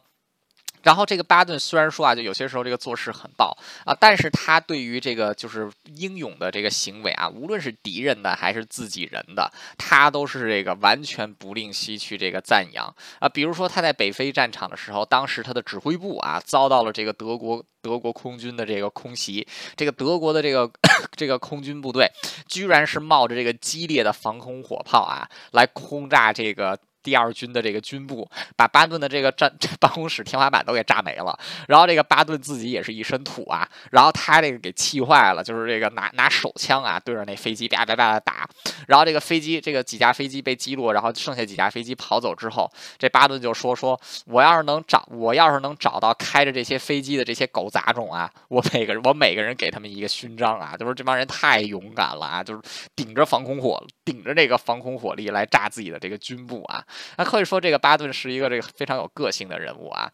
然后这个巴顿虽然说啊，就有些时候这个做事很暴啊，但是他对于这个就是英勇的这个行为啊，无论是敌人的还是自己人的，他都是这个完全不吝惜去这个赞扬啊。比如说他在北非战场的时候，当时他的指挥部啊遭到了这个德国德国空军的这个空袭，这个德国的这个 这个空军部队居然是冒着这个激烈的防空火炮啊来轰炸这个。第二军的这个军部把巴顿的这个战办公室天花板都给炸没了，然后这个巴顿自己也是一身土啊，然后他这个给气坏了，就是这个拿拿手枪啊对着那飞机叭叭叭的打，然后这个飞机这个几架飞机被击落，然后剩下几架飞机跑走之后，这巴顿就说说我要是能找我要是能找到开着这些飞机的这些狗杂种啊，我每个人我每个人给他们一个勋章啊，就是这帮人太勇敢了啊，就是顶着防空火顶着这个防空火力来炸自己的这个军部啊。那可以说，这个巴顿是一个这个非常有个性的人物啊，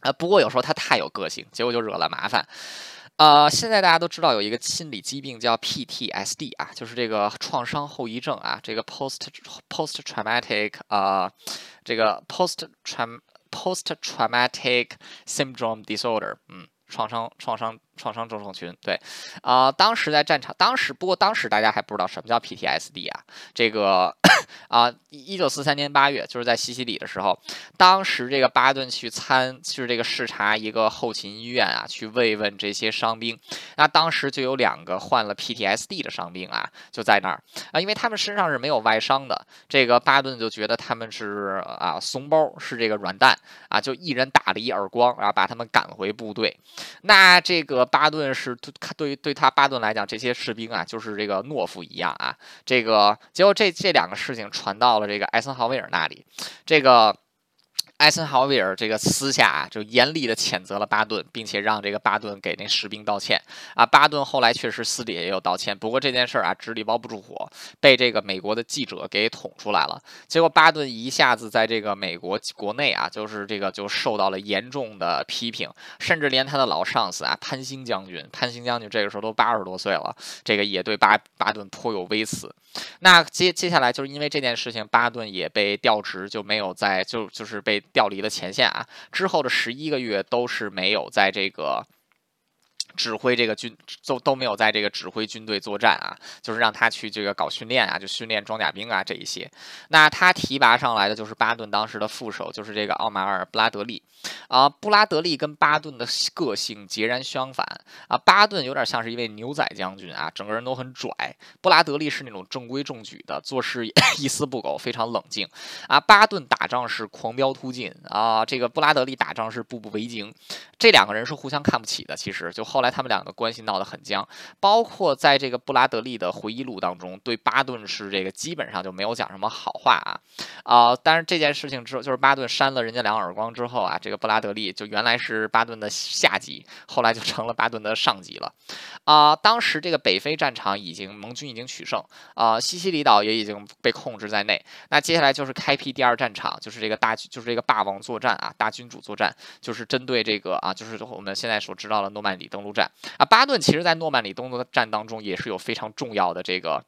啊，不过有时候他太有个性，结果就惹了麻烦。呃，现在大家都知道有一个心理疾病叫 PTSD 啊，就是这个创伤后遗症啊，这个 post post traumatic 啊，这个 post tra post traumatic syndrome disorder，嗯，创伤创伤。创伤症候群，对，啊，当时在战场，当时不过当时大家还不知道什么叫 PTSD 啊，这个啊，一九四三年八月，就是在西西里的时候，当时这个巴顿去参，就是这个视察一个后勤医院啊，去慰问这些伤兵，那当时就有两个患了 PTSD 的伤兵啊，就在那儿啊，因为他们身上是没有外伤的，这个巴顿就觉得他们是啊怂包，是这个软蛋啊，就一人打了一耳光，然后把他们赶回部队，那这个。巴顿是对对对他巴顿来讲，这些士兵啊，就是这个懦夫一样啊。这个结果，这这两个事情传到了这个艾森豪威尔那里，这个艾森豪威尔这个私下啊就严厉的谴责了巴顿，并且让这个巴顿给那士兵道歉啊。巴顿后来确实私底下也有道歉，不过这件事儿啊纸里包不住火，被这个美国的记者给捅出来了。结果巴顿一下子在这个美国国内啊，就是这个就受到了严重的批评，甚至连他的老上司啊潘兴将军，潘兴将军这个时候都八十多岁了，这个也对巴巴顿颇有微词。那接接下来就是因为这件事情，巴顿也被调职，就没有在就就是被。调离了前线啊，之后的十一个月都是没有在这个。指挥这个军都都没有在这个指挥军队作战啊，就是让他去这个搞训练啊，就训练装甲兵啊这一些。那他提拔上来的就是巴顿当时的副手，就是这个奥马尔·布拉德利啊。布拉德利跟巴顿的个性截然相反啊。巴顿有点像是一位牛仔将军啊，整个人都很拽。布拉德利是那种中规中矩的，做事 一丝不苟，非常冷静啊。巴顿打仗是狂飙突进啊，这个布拉德利打仗是步步为营。这两个人是互相看不起的，其实就后后来他们两个关系闹得很僵，包括在这个布拉德利的回忆录当中，对巴顿是这个基本上就没有讲什么好话啊啊！但是这件事情之后，就是巴顿扇了人家两耳光之后啊，这个布拉德利就原来是巴顿的下级，后来就成了巴顿的上级了啊。当时这个北非战场已经盟军已经取胜啊，西西里岛也已经被控制在内，那接下来就是开辟第二战场，就是这个大就是这个霸王作战啊，大君主作战，就是针对这个啊。就是我们现在所知道的诺曼底登陆战啊，巴顿其实在诺曼底登陆战当中也是有非常重要的这个。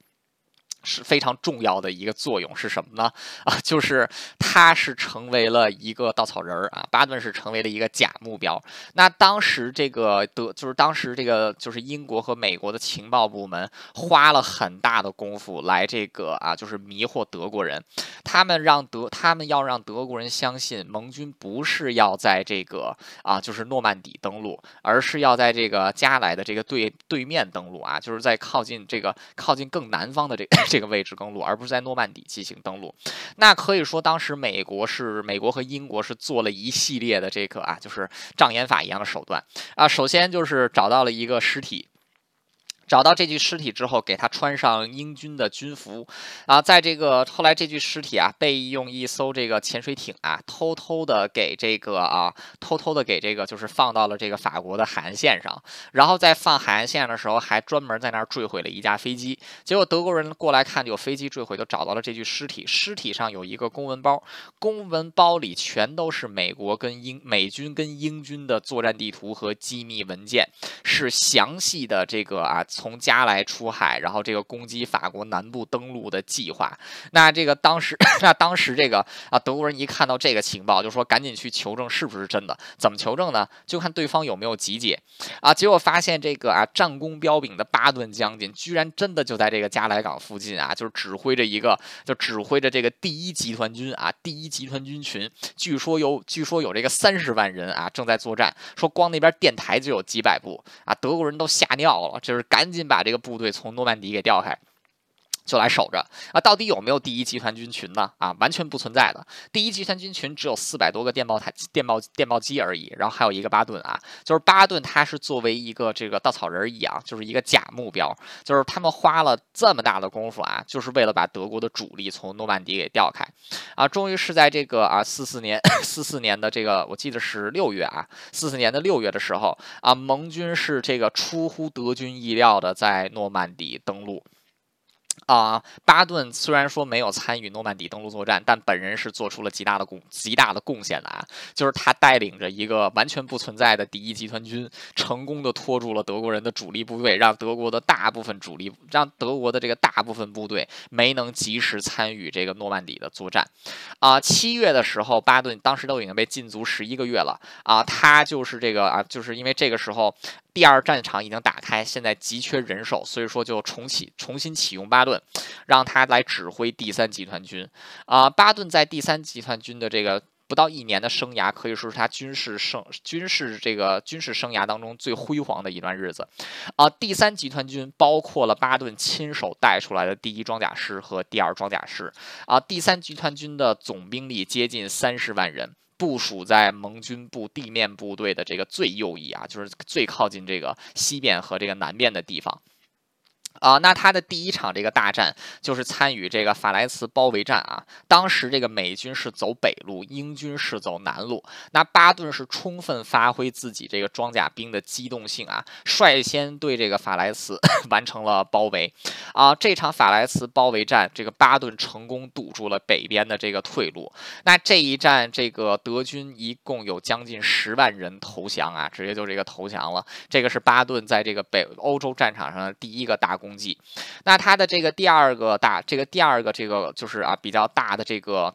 是非常重要的一个作用是什么呢？啊，就是他是成为了一个稻草人儿啊，巴顿是成为了一个假目标。那当时这个德，就是当时这个就是英国和美国的情报部门花了很大的功夫来这个啊，就是迷惑德国人。他们让德，他们要让德国人相信盟军不是要在这个啊，就是诺曼底登陆，而是要在这个加来的这个对对面登陆啊，就是在靠近这个靠近更南方的这个。这个位置登陆，而不是在诺曼底进行登陆。那可以说，当时美国是美国和英国是做了一系列的这个啊，就是障眼法一样的手段啊。首先就是找到了一个尸体。找到这具尸体之后，给他穿上英军的军服，啊，在这个后来这具尸体啊，被用一艘这个潜水艇啊，偷偷的给这个啊，偷偷的给这个就是放到了这个法国的海岸线上，然后在放海岸线的时候，还专门在那儿坠毁了一架飞机。结果德国人过来看，有飞机坠毁，就找到了这具尸体。尸体上有一个公文包，公文包里全都是美国跟英美军跟英军的作战地图和机密文件，是详细的这个啊。从加来出海，然后这个攻击法国南部登陆的计划。那这个当时，那当时这个啊，德国人一看到这个情报，就说赶紧去求证是不是真的。怎么求证呢？就看对方有没有集结啊。结果发现这个啊，战功彪炳的巴顿将军，居然真的就在这个加莱港附近啊，就是指挥着一个，就指挥着这个第一集团军啊，第一集团军群，据说有，据说有这个三十万人啊，正在作战。说光那边电台就有几百部啊，德国人都吓尿了，就是赶。赶紧把这个部队从诺曼底给调开。就来守着啊！到底有没有第一集团军群呢？啊，完全不存在的。第一集团军群只有四百多个电报台、电报电报机而已。然后还有一个巴顿啊，就是巴顿，他是作为一个这个稻草人一样，就是一个假目标。就是他们花了这么大的功夫啊，就是为了把德国的主力从诺曼底给调开啊。终于是在这个啊四四年四四年的这个，我记得是六月啊，四四年的六月的时候啊，盟军是这个出乎德军意料的在诺曼底登陆。啊，巴顿虽然说没有参与诺曼底登陆作战，但本人是做出了极大的贡极大的贡献的啊！就是他带领着一个完全不存在的第一集团军，成功的拖住了德国人的主力部队，让德国的大部分主力，让德国的这个大部分部队没能及时参与这个诺曼底的作战。啊，七月的时候，巴顿当时都已经被禁足十一个月了啊！他就是这个啊，就是因为这个时候。第二战场已经打开，现在急缺人手，所以说就重启、重新启用巴顿，让他来指挥第三集团军。啊，巴顿在第三集团军的这个不到一年的生涯，可以说是他军事生、军事这个军事生涯当中最辉煌的一段日子。啊，第三集团军包括了巴顿亲手带出来的第一装甲师和第二装甲师。啊，第三集团军的总兵力接近三十万人。部署在盟军部地面部队的这个最右翼啊，就是最靠近这个西边和这个南边的地方。啊，那他的第一场这个大战就是参与这个法莱茨包围战啊。当时这个美军是走北路，英军是走南路。那巴顿是充分发挥自己这个装甲兵的机动性啊，率先对这个法莱茨 完成了包围。啊，这场法莱茨包围战，这个巴顿成功堵住了北边的这个退路。那这一战，这个德军一共有将近十万人投降啊，直接就这个投降了。这个是巴顿在这个北欧洲战场上的第一个大。攻击，那他的这个第二个大，这个第二个这个就是啊比较大的这个。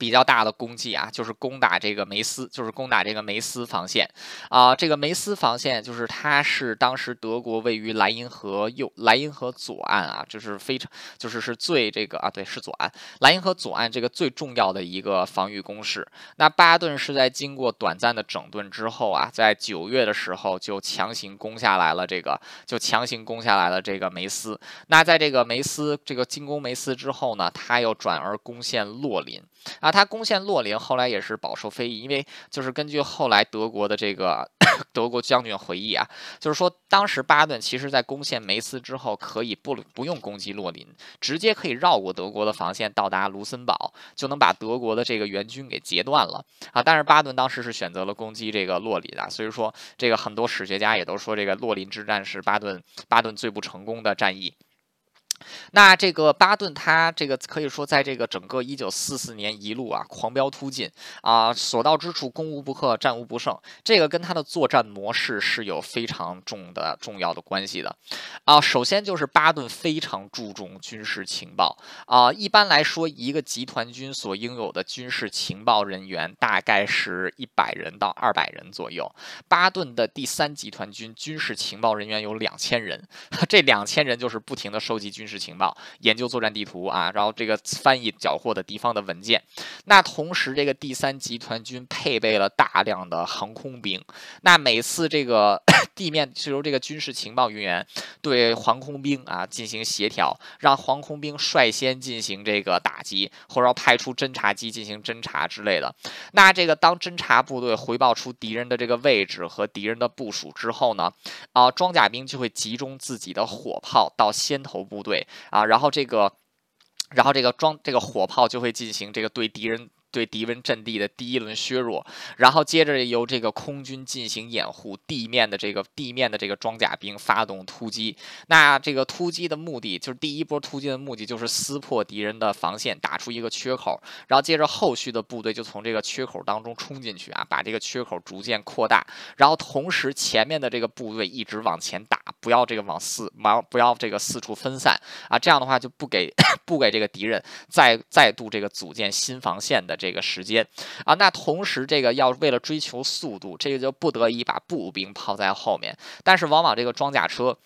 比较大的功绩啊，就是攻打这个梅斯，就是攻打这个梅斯防线啊。这个梅斯防线就是它是当时德国位于莱茵河右莱茵河左岸啊，就是非常就是是最这个啊，对，是左岸莱茵河左岸这个最重要的一个防御工事。那巴顿是在经过短暂的整顿之后啊，在九月的时候就强行攻下来了这个，就强行攻下来了这个梅斯。那在这个梅斯这个进攻梅斯之后呢，他又转而攻陷洛林啊。他攻陷洛林，后来也是饱受非议，因为就是根据后来德国的这个 德国将军回忆啊，就是说当时巴顿其实在攻陷梅斯之后，可以不不用攻击洛林，直接可以绕过德国的防线到达卢森堡，就能把德国的这个援军给截断了啊。但是巴顿当时是选择了攻击这个洛林啊，所以说这个很多史学家也都说这个洛林之战是巴顿巴顿最不成功的战役。那这个巴顿，他这个可以说在这个整个一九四四年一路啊狂飙突进啊，所到之处攻无不克，战无不胜。这个跟他的作战模式是有非常重的重要的关系的啊。首先就是巴顿非常注重军事情报啊。一般来说，一个集团军所应有的军事情报人员大概是一百人到二百人左右。巴顿的第三集团军军事情报人员有两千人，这两千人就是不停的收集军。是情报研究作战地图啊，然后这个翻译缴获的敌方的文件。那同时，这个第三集团军配备了大量的航空兵。那每次这个 地面是由这个军事情报人员对航空兵啊进行协调，让航空兵率先进行这个打击，或者派出侦察机进行侦察之类的。那这个当侦察部队回报出敌人的这个位置和敌人的部署之后呢，啊，装甲兵就会集中自己的火炮到先头部队。啊，然后这个，然后这个装这个火炮就会进行这个对敌人。对敌人阵地的第一轮削弱，然后接着由这个空军进行掩护，地面的这个地面的这个装甲兵发动突击。那这个突击的目的就是第一波突击的目的就是撕破敌人的防线，打出一个缺口，然后接着后续的部队就从这个缺口当中冲进去啊，把这个缺口逐渐扩大，然后同时前面的这个部队一直往前打，不要这个往四往不要这个四处分散啊，这样的话就不给不给这个敌人再再度这个组建新防线的。这个时间啊，那同时这个要为了追求速度，这个就不得已把步兵抛在后面，但是往往这个装甲车。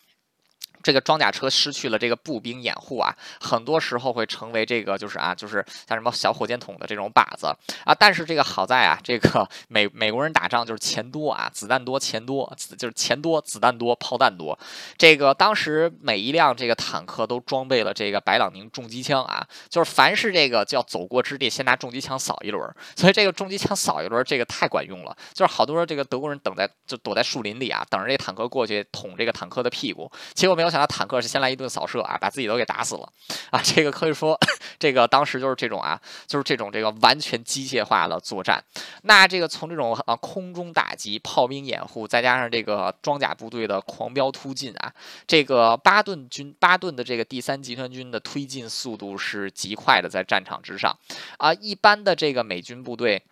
这个装甲车失去了这个步兵掩护啊，很多时候会成为这个就是啊，就是像什么小火箭筒的这种靶子啊。但是这个好在啊，这个 美美国人打仗就是钱多啊，子弹多，钱多，就是钱多，子弹多，炮弹多。这个当时每一辆这个坦克都装备了这个白朗宁重机枪啊，就是凡是这个叫走过之地，先拿重机枪扫一轮。所以这个重机枪扫一轮，这个太管用了。就是好多这个德国人等在就躲在树林里啊，等着这坦克过去捅这个坦克的屁股，结果没有。想到坦克是先来一顿扫射啊，把自己都给打死了啊！这个可以说，这个当时就是这种啊，就是这种这个完全机械化的作战。那这个从这种啊空中打击、炮兵掩护，再加上这个装甲部队的狂飙突进啊，这个巴顿军巴顿的这个第三集团军的推进速度是极快的，在战场之上啊，一般的这个美军部队。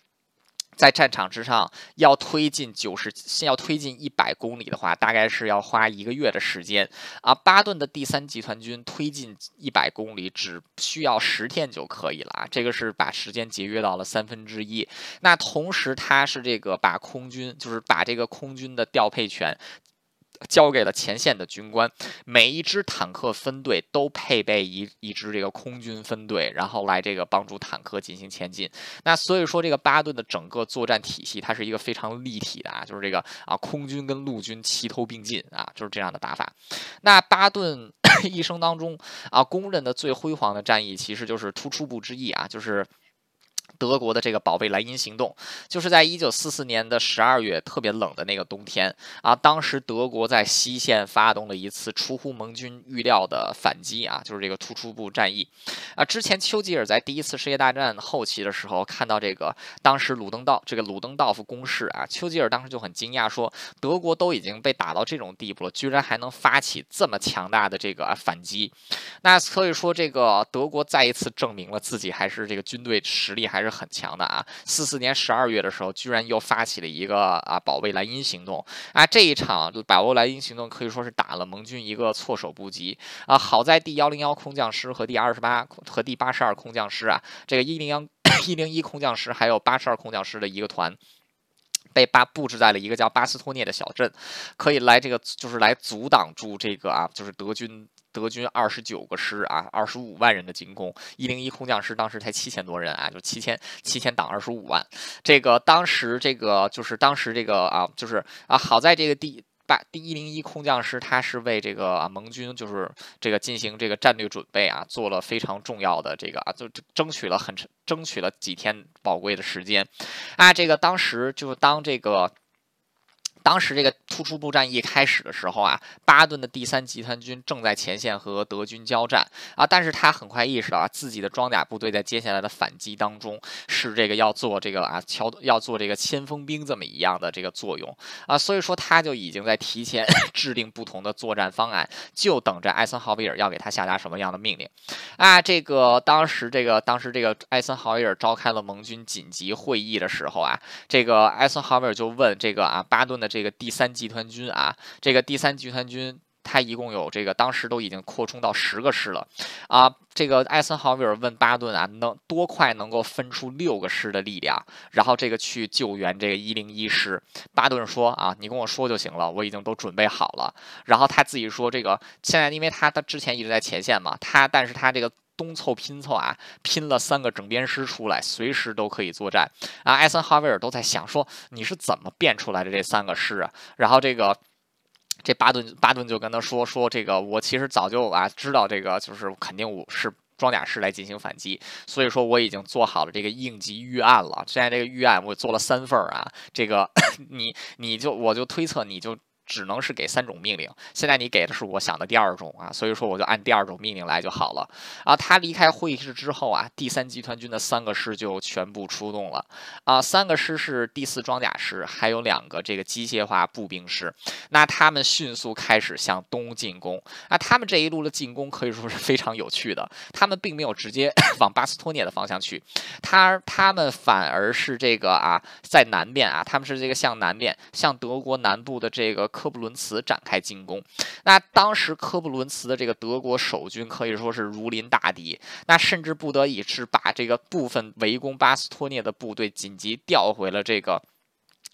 在战场之上，要推进九十，先要推进一百公里的话，大概是要花一个月的时间啊。巴顿的第三集团军推进一百公里只需要十天就可以了啊，这个是把时间节约到了三分之一。那同时，他是这个把空军，就是把这个空军的调配权。交给了前线的军官，每一支坦克分队都配备一一支这个空军分队，然后来这个帮助坦克进行前进。那所以说，这个巴顿的整个作战体系，它是一个非常立体的啊，就是这个啊，空军跟陆军齐头并进啊，就是这样的打法。那巴顿 一生当中啊，公认的最辉煌的战役，其实就是突出部之役啊，就是。德国的这个宝贝莱茵行动，就是在一九四四年的十二月，特别冷的那个冬天啊。当时德国在西线发动了一次出乎盟军预料的反击啊，就是这个突出部战役啊。之前丘吉尔在第一次世界大战后期的时候，看到这个当时鲁登道这个鲁登道夫攻势啊，丘吉尔当时就很惊讶，说德国都已经被打到这种地步了，居然还能发起这么强大的这个反击。那所以说，这个德国再一次证明了自己还是这个军队实力还是。很强的啊！四四年十二月的时候，居然又发起了一个啊保卫莱茵行动啊！这一场保卫莱茵行动可以说是打了盟军一个措手不及啊！好在第幺零幺空降师和第二十八和第八十二空降师啊，这个一零幺一零一空降师还有八十二空降师的一个团。被巴布置在了一个叫巴斯托涅的小镇，可以来这个就是来阻挡住这个啊，就是德军德军二十九个师啊，二十五万人的进攻。一零一空降师当时才七千多人啊，就七千七千挡二十五万。这个当时这个就是当时这个啊，就是啊，好在这个第。八第一零一空降师，他是为这个盟军就是这个进行这个战略准备啊，做了非常重要的这个啊，就争取了很争取了几天宝贵的时间啊，这个当时就当这个。当时这个突出部战役开始的时候啊，巴顿的第三集团军正在前线和德军交战啊，但是他很快意识到啊，自己的装甲部队在接下来的反击当中是这个要做这个啊桥要做这个先锋兵这么一样的这个作用啊，所以说他就已经在提前 制定不同的作战方案，就等着艾森豪威尔要给他下达什么样的命令啊。这个当时这个当时这个艾森豪威尔召开了盟军紧急会议的时候啊，这个艾森豪威尔就问这个啊巴顿的。这个第三集团军啊，这个第三集团军，它一共有这个，当时都已经扩充到十个师了啊。这个艾森豪威尔问巴顿啊，能多快能够分出六个师的力量，然后这个去救援这个一零一师？巴顿说啊，你跟我说就行了，我已经都准备好了。然后他自己说，这个现在因为他他之前一直在前线嘛，他但是他这个。东凑拼凑啊，拼了三个整编师出来，随时都可以作战啊！艾森豪威尔都在想说，你是怎么变出来的这三个师啊？然后这个这巴顿巴顿就跟他说说这个，我其实早就啊知道这个，就是肯定我是装甲师来进行反击，所以说我已经做好了这个应急预案了。现在这个预案我做了三份啊，这个 你你就我就推测你就。只能是给三种命令，现在你给的是我想的第二种啊，所以说我就按第二种命令来就好了啊。他离开会议室之后啊，第三集团军的三个师就全部出动了啊，三个师是第四装甲师，还有两个这个机械化步兵师，那他们迅速开始向东进攻啊。他们这一路的进攻可以说是非常有趣的，他们并没有直接 往巴斯托涅的方向去，他他们反而是这个啊，在南边啊，他们是这个向南边，向德国南部的这个。科布伦茨展开进攻，那当时科布伦茨的这个德国守军可以说是如临大敌，那甚至不得已是把这个部分围攻巴斯托涅的部队紧急调回了这个。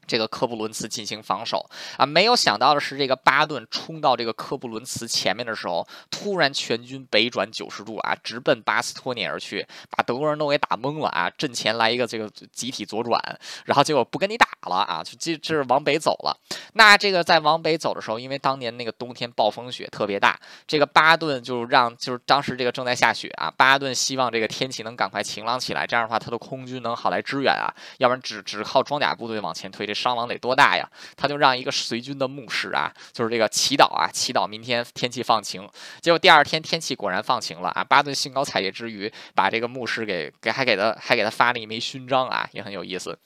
这个科布伦茨进行防守啊，没有想到的是，这个巴顿冲到这个科布伦茨前面的时候，突然全军北转九十度啊，直奔巴斯托涅而去，把德国人都给打懵了啊！阵前来一个这个集体左转，然后结果不跟你打了啊，就这这是往北走了。那这个在往北走的时候，因为当年那个冬天暴风雪特别大，这个巴顿就让就是当时这个正在下雪啊，巴顿希望这个天气能赶快晴朗起来，这样的话他的空军能好来支援啊，要不然只只靠装甲部队往前推这。伤亡得多大呀？他就让一个随军的牧师啊，就是这个祈祷啊，祈祷明天天气放晴。结果第二天天气果然放晴了啊！巴顿兴高采烈之余，把这个牧师给给还给他还给他发了一枚勋章啊，也很有意思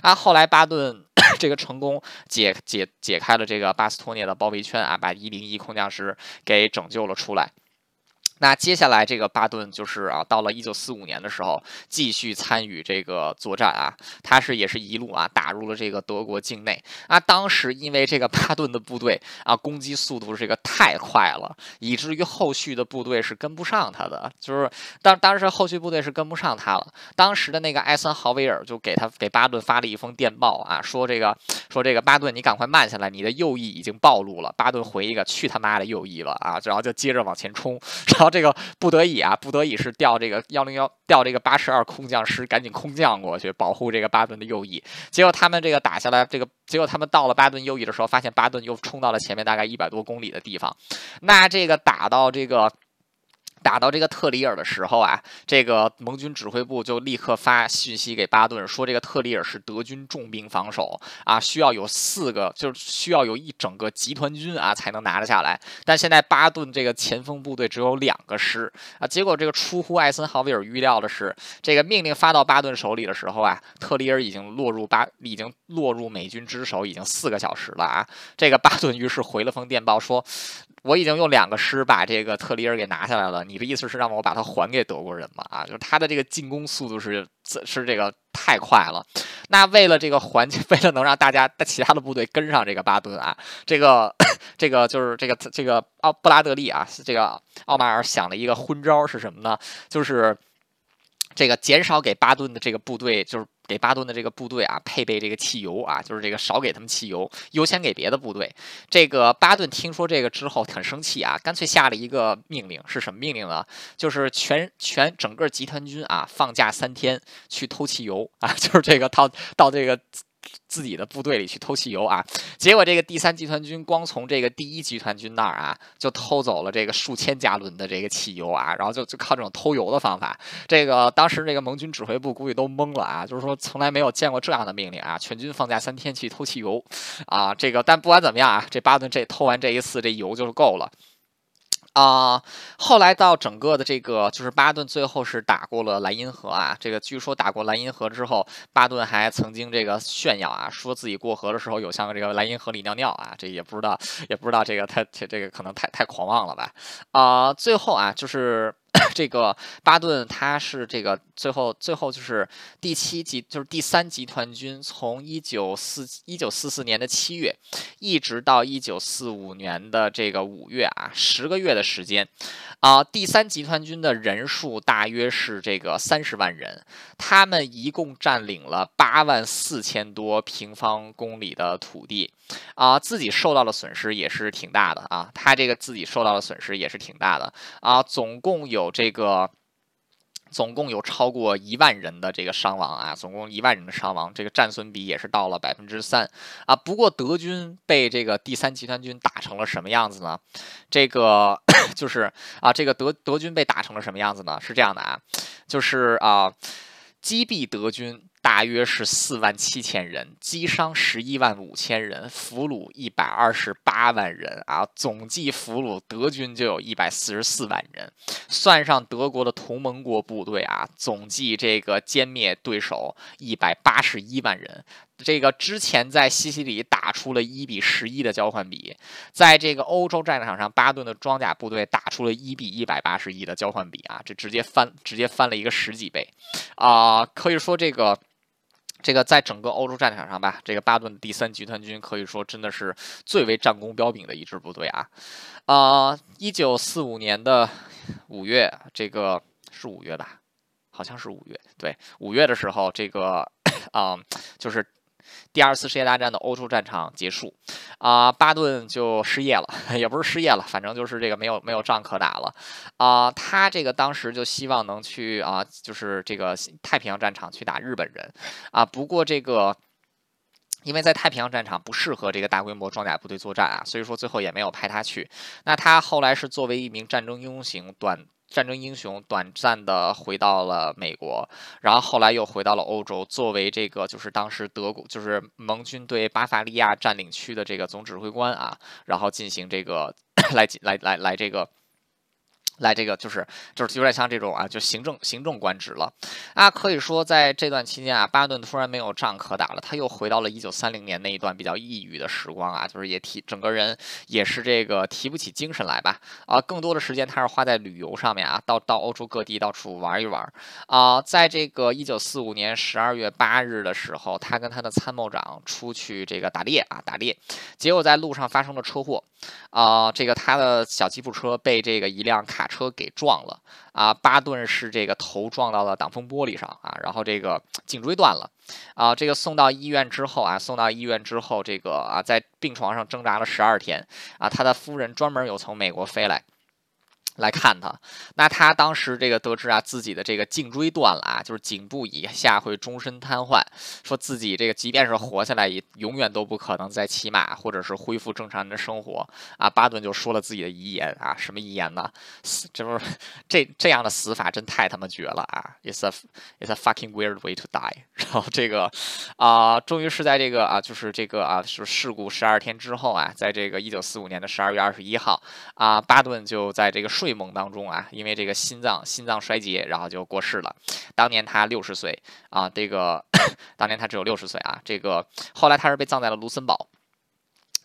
啊。后来巴顿 这个成功解解解开了这个巴斯托涅的包围圈啊，把一零一空降师给拯救了出来。那接下来这个巴顿就是啊，到了一九四五年的时候，继续参与这个作战啊，他是也是一路啊打入了这个德国境内啊。当时因为这个巴顿的部队啊，攻击速度这个太快了，以至于后续的部队是跟不上他的，就是当当时后续部队是跟不上他了。当时的那个艾森豪威尔就给他给巴顿发了一封电报啊，说这个说这个巴顿你赶快慢下来，你的右翼已经暴露了。巴顿回一个去他妈的右翼了啊，然后就接着往前冲，然后。这个不得已啊，不得已是调这个幺零幺，调这个八十二空降师，赶紧空降过去保护这个巴顿的右翼。结果他们这个打下来，这个结果他们到了巴顿右翼的时候，发现巴顿又冲到了前面大概一百多公里的地方。那这个打到这个。打到这个特里尔的时候啊，这个盟军指挥部就立刻发信息给巴顿，说这个特里尔是德军重兵防守啊，需要有四个，就是需要有一整个集团军啊才能拿得下来。但现在巴顿这个前锋部队只有两个师啊，结果这个出乎艾森豪威尔预料的是，这个命令发到巴顿手里的时候啊，特里尔已经落入巴，已经落入美军之手，已经四个小时了啊。这个巴顿于是回了封电报说。我已经用两个师把这个特里尔给拿下来了，你的意思是让我把它还给德国人吗？啊，就是他的这个进攻速度是是这个太快了。那为了这个环境，为了能让大家在其他的部队跟上这个巴顿啊，这个这个就是这个这个奥布拉德利啊，这个奥马尔想了一个昏招是什么呢？就是这个减少给巴顿的这个部队就是。给巴顿的这个部队啊配备这个汽油啊，就是这个少给他们汽油，优先给别的部队。这个巴顿听说这个之后很生气啊，干脆下了一个命令，是什么命令呢？就是全全整个集团军啊放假三天去偷汽油啊，就是这个到到这个。自己的部队里去偷汽油啊，结果这个第三集团军光从这个第一集团军那儿啊，就偷走了这个数千加仑的这个汽油啊，然后就就靠这种偷油的方法，这个当时这个盟军指挥部估计都懵了啊，就是说从来没有见过这样的命令啊，全军放假三天去偷汽油。啊，这个但不管怎么样啊，这巴顿这偷完这一次这油就是够了。啊，后来到整个的这个，就是巴顿最后是打过了莱茵河啊。这个据说打过莱茵河之后，巴顿还曾经这个炫耀啊，说自己过河的时候有像这个莱茵河里尿尿啊。这也不知道，也不知道这个他这这个可能太太狂妄了吧？啊，最后啊，就是。这个巴顿他是这个最后最后就是第七集就是第三集团军从一九四一九四四年的七月一直到一九四五年的这个五月啊十个月的时间。啊第三集团军的人数大约是这个三十万人，他们一共占领了八万四千多平方公里的土地。啊自己受到的损失也是挺大的啊他这个自己受到的损失也是挺大的。啊总共有有。这个总共有超过一万人的这个伤亡啊，总共一万人的伤亡，这个战损比也是到了百分之三啊。不过德军被这个第三集团军打成了什么样子呢？这个 就是啊，这个德德军被打成了什么样子呢？是这样的啊，就是啊，击毙德军。大约是四万七千人，击伤十一万五千人，俘虏一百二十八万人啊！总计俘虏德军就有一百四十四万人，算上德国的同盟国部队啊，总计这个歼灭对手一百八十一万人。这个之前在西西里打出了一比十一的交换比，在这个欧洲战场上，巴顿的装甲部队打出了一比一百八十一的交换比啊！这直接翻，直接翻了一个十几倍啊！可以说这个。这个在整个欧洲战场上吧，这个巴顿第三集团军可以说真的是最为战功彪炳的一支部队啊！啊，一九四五年的五月，这个是五月吧？好像是五月，对，五月的时候，这个 啊，就是。第二次世界大战的欧洲战场结束，啊，巴顿就失业了，也不是失业了，反正就是这个没有没有仗可打了，啊，他这个当时就希望能去啊，就是这个太平洋战场去打日本人，啊，不过这个因为在太平洋战场不适合这个大规模装甲部队作战啊，所以说最后也没有派他去。那他后来是作为一名战争英雄短。战争英雄短暂的回到了美国，然后后来又回到了欧洲，作为这个就是当时德国就是盟军对巴伐利亚占领区的这个总指挥官啊，然后进行这个 来来来来这个。来，这个就是就是有点像这种啊，就行政行政官职了啊。可以说，在这段期间啊，巴顿突然没有仗可打了，他又回到了一九三零年那一段比较抑郁的时光啊，就是也提整个人也是这个提不起精神来吧啊。更多的时间他是花在旅游上面啊，到到欧洲各地到处玩一玩啊。在这个一九四五年十二月八日的时候，他跟他的参谋长出去这个打猎啊，打猎，结果在路上发生了车祸啊，这个他的小吉普车被这个一辆卡。车给撞了啊！巴顿是这个头撞到了挡风玻璃上啊，然后这个颈椎断了啊。这个送到医院之后啊，送到医院之后，这个啊在病床上挣扎了十二天啊。他的夫人专门有从美国飞来来看他，那他当时这个得知啊，自己的这个颈椎断了啊，就是颈部以下会终身瘫痪，说自己这个即便是活下来，也永远都不可能再骑马或者是恢复正常人的生活啊。巴顿就说了自己的遗言啊，什么遗言呢？这不是这这样的死法真太他妈绝了啊！It's a it's a fucking weird way to die。然后这个啊，终于是在这个啊，就是这个啊，是事故十二天之后啊，在这个一九四五年的十二月二十一号啊，巴顿就在这个。睡梦当中啊，因为这个心脏心脏衰竭，然后就过世了。当年他六十岁啊，这个 当年他只有六十岁啊。这个后来他是被葬在了卢森堡。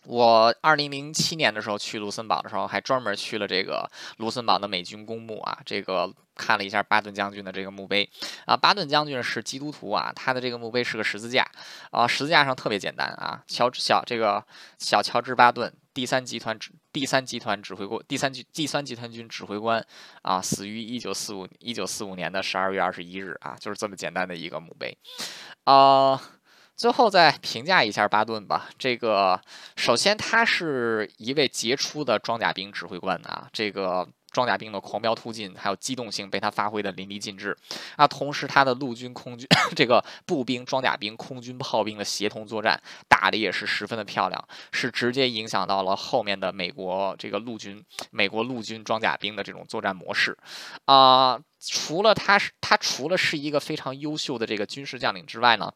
我二零零七年的时候去卢森堡的时候，还专门去了这个卢森堡的美军公墓啊，这个看了一下巴顿将军的这个墓碑啊。巴顿将军是基督徒啊，他的这个墓碑是个十字架啊，十字架上特别简单啊，乔治小这个小乔治巴顿。第三集团第三集团指挥官，第三集第三集团军指挥官啊，死于一九四五一九四五年的十二月二十一日啊，就是这么简单的一个墓碑啊。最后再评价一下巴顿吧。这个首先他是一位杰出的装甲兵指挥官啊，这个。装甲兵的狂飙突进，还有机动性被他发挥的淋漓尽致啊！同时，他的陆军、空军 这个步兵、装甲兵、空军炮兵的协同作战打的也是十分的漂亮，是直接影响到了后面的美国这个陆军、美国陆军装甲兵的这种作战模式啊！除了他是他除了是一个非常优秀的这个军事将领之外呢，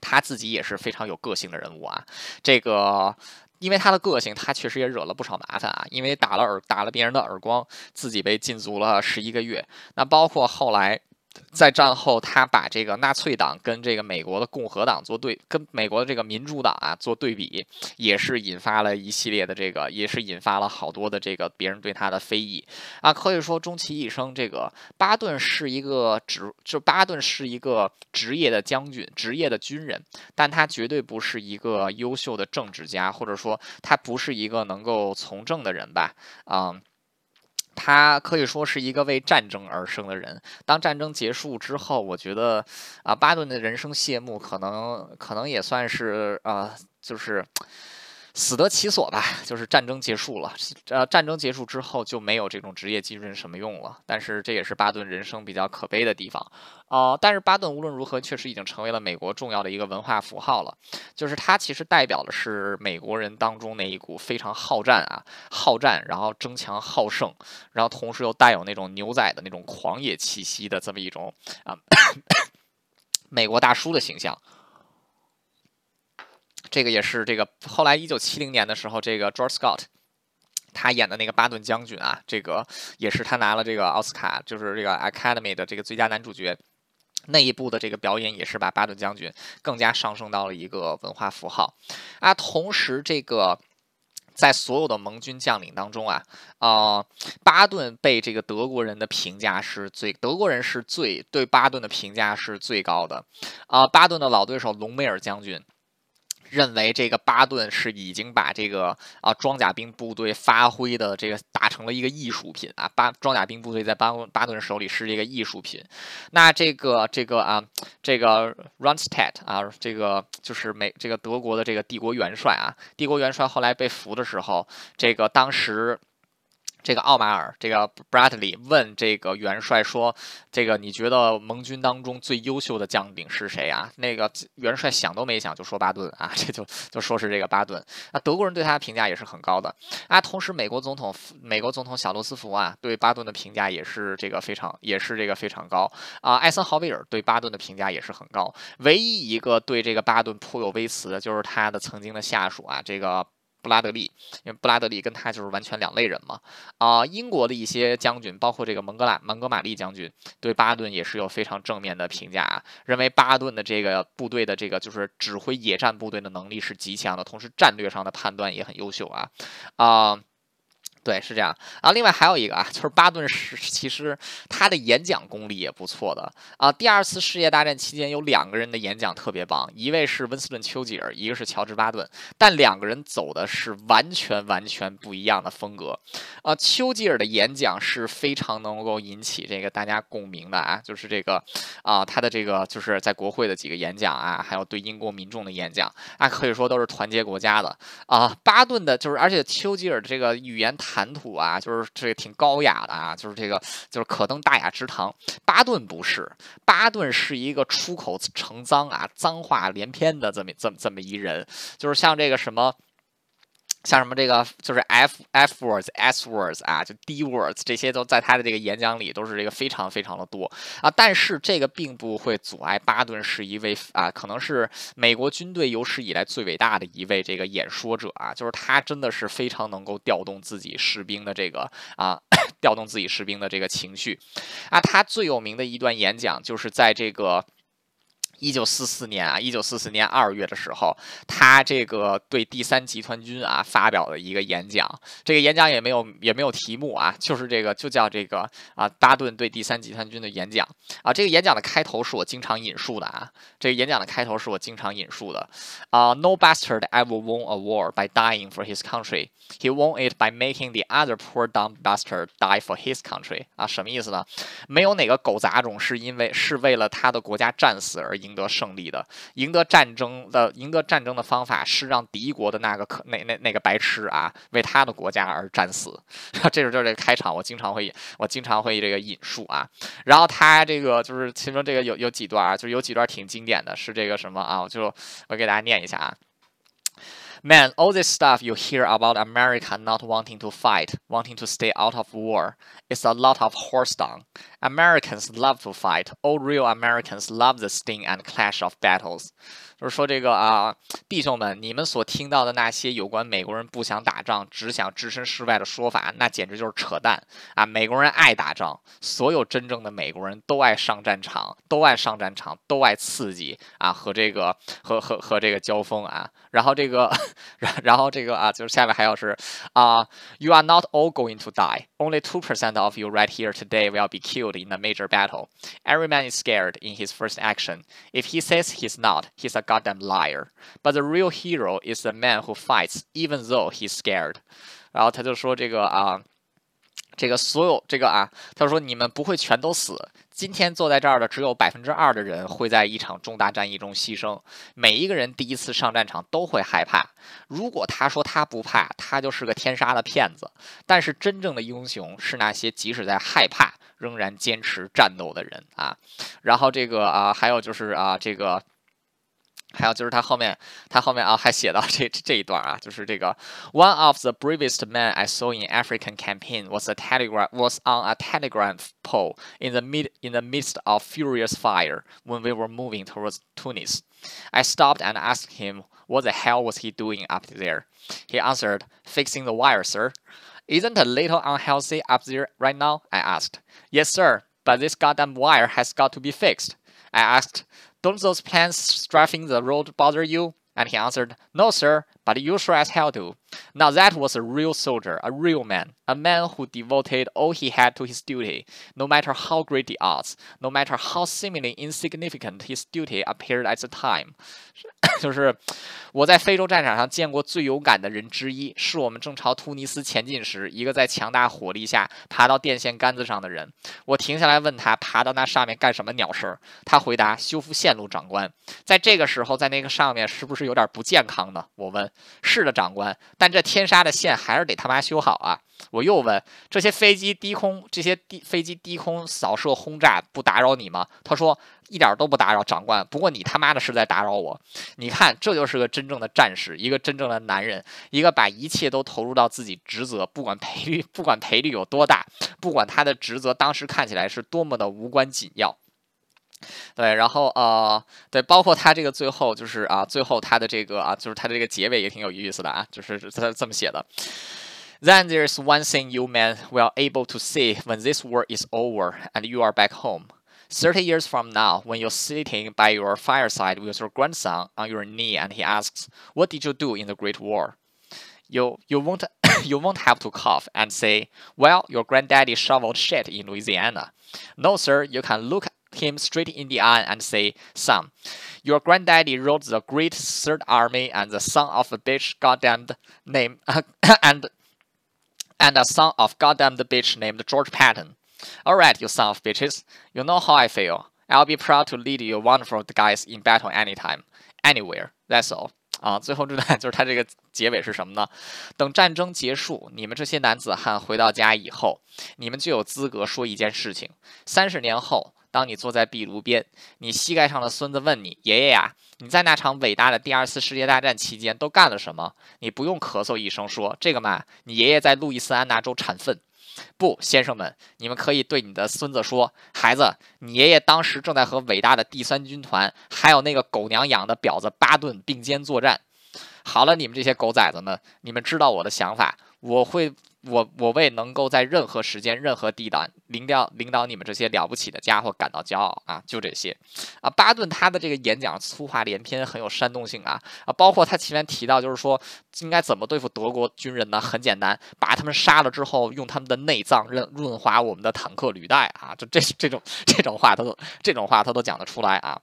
他自己也是非常有个性的人物啊！这个。因为他的个性，他确实也惹了不少麻烦啊。因为打了耳打了别人的耳光，自己被禁足了十一个月。那包括后来。在战后，他把这个纳粹党跟这个美国的共和党做对，跟美国的这个民主党啊做对比，也是引发了一系列的这个，也是引发了好多的这个别人对他的非议啊。可以说，终其一生，这个巴顿是一个职，就巴顿是一个职业的将军，职业的军人，但他绝对不是一个优秀的政治家，或者说他不是一个能够从政的人吧？啊。他可以说是一个为战争而生的人。当战争结束之后，我觉得，啊，巴顿的人生谢幕，可能可能也算是啊，就是。死得其所吧，就是战争结束了。呃，战争结束之后就没有这种职业军人什么用了。但是这也是巴顿人生比较可悲的地方啊。但是巴顿无论如何确实已经成为了美国重要的一个文化符号了。就是他其实代表的是美国人当中那一股非常好战啊、好战，然后争强好胜，然后同时又带有那种牛仔的那种狂野气息的这么一种啊 美国大叔的形象。这个也是这个后来一九七零年的时候，这个 George Scott 他演的那个巴顿将军啊，这个也是他拿了这个奥斯卡，就是这个 Academy 的这个最佳男主角那一部的这个表演，也是把巴顿将军更加上升到了一个文化符号啊。同时，这个在所有的盟军将领当中啊，啊，巴顿被这个德国人的评价是最，德国人是最对巴顿的评价是最高的啊。巴顿的老对手隆美尔将军。认为这个巴顿是已经把这个啊装甲兵部队发挥的这个打成了一个艺术品啊，巴装甲兵部队在巴巴顿手里是一个艺术品。那这个这个啊，这个 r u n s t a d t 啊，这个就是美这个德国的这个帝国元帅啊，帝国元帅后来被俘的时候，这个当时。这个奥马尔，这个 Bradley 问这个元帅说：“这个你觉得盟军当中最优秀的将领是谁啊？”那个元帅想都没想就说巴顿啊，这就就说是这个巴顿。啊，德国人对他的评价也是很高的啊。同时，美国总统美国总统小罗斯福啊，对巴顿的评价也是这个非常也是这个非常高啊。艾森豪威尔对巴顿的评价也是很高。唯一一个对这个巴顿颇有微词的就是他的曾经的下属啊，这个。布拉德利，因为布拉德利跟他就是完全两类人嘛。啊，英国的一些将军，包括这个蒙哥拉蒙哥马利将军，对巴顿也是有非常正面的评价啊，认为巴顿的这个部队的这个就是指挥野战部队的能力是极强的，同时战略上的判断也很优秀啊，啊。对，是这样啊。另外还有一个啊，就是巴顿是其实他的演讲功力也不错的啊。第二次世界大战期间有两个人的演讲特别棒，一位是温斯顿·丘吉尔，一个是乔治·巴顿，但两个人走的是完全完全不一样的风格啊。丘吉尔的演讲是非常能够引起这个大家共鸣的啊，就是这个啊，他的这个就是在国会的几个演讲啊，还有对英国民众的演讲啊，可以说都是团结国家的啊。巴顿的就是，而且丘吉尔这个语言。谈吐啊，就是这个挺高雅的啊，就是这个就是可登大雅之堂。巴顿不是，巴顿是一个出口成脏啊，脏话连篇的这么这么这么一人，就是像这个什么。像什么这个就是 f f words s words 啊，就 d words 这些都在他的这个演讲里都是这个非常非常的多啊，但是这个并不会阻碍巴顿是一位啊，可能是美国军队有史以来最伟大的一位这个演说者啊，就是他真的是非常能够调动自己士兵的这个啊，调动自己士兵的这个情绪啊，他最有名的一段演讲就是在这个。一九四四年啊，一九四四年二月的时候，他这个对第三集团军啊发表了一个演讲。这个演讲也没有也没有题目啊，就是这个就叫这个啊巴顿对第三集团军的演讲啊。这个演讲的开头是我经常引述的啊。这个演讲的开头是我经常引述的啊。No bastard ever won a war by dying for his country. He won it by making the other poor dumb bastard die for his country. 啊，什么意思呢？没有哪个狗杂种是因为是为了他的国家战死而赢。赢得胜利的，赢得战争的，赢得战争的方法是让敌国的那个可那那那个白痴啊，为他的国家而战死。这是就是这个开场，我经常会我经常会这个引述啊。然后他这个就是其中这个有有几段啊，就是有几段挺经典的，是这个什么啊？我就我给大家念一下啊。Man, all this stuff you hear about America not wanting to fight, wanting to stay out of war, it's a lot of horse dung. Americans love to fight. All real Americans love the sting and clash of battles. 就是说这个啊，弟兄们，你们所听到的那些有关美国人不想打仗，只想置身事外的说法，那简直就是扯淡啊！美国人爱打仗，所有真正的美国人都爱上战场，都爱上战场，都爱刺激啊，和这个和和和这个交锋啊。然后这个，然然后这个啊，就是下面还有是啊，You are not all going to die. Only two percent of you right here today will be killed in a major battle. Every man is scared in his first action. If he says he's not, he's a goddamn liar. But the real hero is the man who fights even though he's scared. 然后他就说这个啊，这个所有这个啊，他说你们不会全都死。 今天坐在这儿的只有百分之二的人会在一场重大战役中牺牲。每一个人第一次上战场都会害怕。如果他说他不怕，他就是个天杀的骗子。但是真正的英雄是那些即使在害怕仍然坚持战斗的人啊。然后这个啊，还有就是啊，这个。还有就是他后面，他后面啊还写到这这一段啊，就是这个 One of the bravest men I saw in African campaign was a telegram was on a telegram pole in the mid in the midst of furious fire when we were moving towards Tunis. I stopped and asked him what the hell was he doing up there. He answered, "Fixing the wire, sir." Isn't a little unhealthy up there right now? I asked. Yes, sir, but this goddamn wire has got to be fixed. I asked, don't those plants strafing the road bother you? And he answered, No, sir, but you sure as hell do. Now that was a real soldier, a real man, a man who devoted all he had to his duty, no matter how great the odds, no matter how seemingly insignificant his duty appeared at the time. 就是我在非洲战场上见过最勇敢的人之一，是我们正朝突尼斯前进时，一个在强大火力下爬到电线杆子上的人。我停下来问他，爬到那上面干什么鸟事儿？他回答：修复线路，长官。在这个时候，在那个上面是不是有点不健康呢？我问。是的，长官，但这天杀的线还是得他妈修好啊！我又问：这些飞机低空，这些低飞机低空扫射轰炸不打扰你吗？他说：一点都不打扰，长官。不过你他妈的是在打扰我。你看，这就是个真正的战士，一个真正的男人，一个把一切都投入到自己职责，不管赔率，不管赔率有多大，不管他的职责当时看起来是多么的无关紧要。对，然后呃，对，包括他这个最后就是啊，最后他的这个啊，就是他的这个结尾也挺有意思的啊，就是他这么写的。Then there's one thing you men will able to see when this war is over and you are back home. Thirty years from now, when you're sitting by your fireside with your grandson on your knee and he asks, "What did you do in the Great War?" You you won't you won't have to cough and say, "Well, your granddaddy shoveled shit in Louisiana." No, sir, you can look him straight in the eye and say, Son, your granddaddy wrote the Great Third Army and the son of a bitch goddamned name and and a son of goddamned bitch named George Patton. All right, you son of bitches, you know how I feel. I'll be proud to lead you wonderful guys in battle anytime, anywhere. That's all. 啊。最后这段就是他这个结尾是什么呢？等战争结束，你们这些男子汉回到家以后，你们就有资格说一件事情：三十年后。 当你坐在壁炉边，你膝盖上的孙子问你：“爷爷呀，你在那场伟大的第二次世界大战期间都干了什么？”你不用咳嗽一声说：“这个嘛，你爷爷在路易斯安那州产粪。”不，先生们，你们可以对你的孙子说：“孩子，你爷爷当时正在和伟大的第三军团，还有那个狗娘养的婊子巴顿并肩作战。”好了，你们这些狗崽子们，你们知道我的想法，我会。我我为能够在任何时间、任何地点领导领导你们这些了不起的家伙感到骄傲啊！就这些啊，巴顿他的这个演讲粗话连篇，很有煽动性啊啊！包括他前面提到，就是说应该怎么对付德国军人呢？很简单，把他们杀了之后，用他们的内脏润润滑我们的坦克履带啊！就这这种这种话，他都这种话他都讲得出来啊！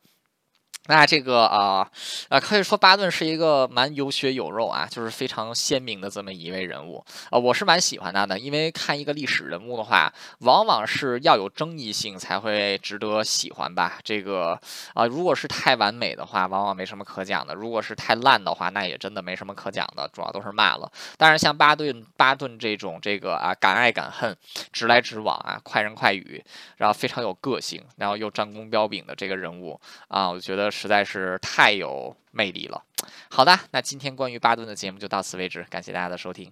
那这个啊，啊，可以说巴顿是一个蛮有血有肉啊，就是非常鲜明的这么一位人物啊，我是蛮喜欢他的，因为看一个历史人物的话，往往是要有争议性才会值得喜欢吧。这个啊，如果是太完美的话，往往没什么可讲的；如果是太烂的话，那也真的没什么可讲的，主要都是骂了。但是像巴顿巴顿这种这个啊，敢爱敢恨、直来直往啊、快人快语，然后非常有个性，然后又战功彪炳的这个人物啊，我觉得是。实在是太有魅力了。好的，那今天关于巴顿的节目就到此为止，感谢大家的收听。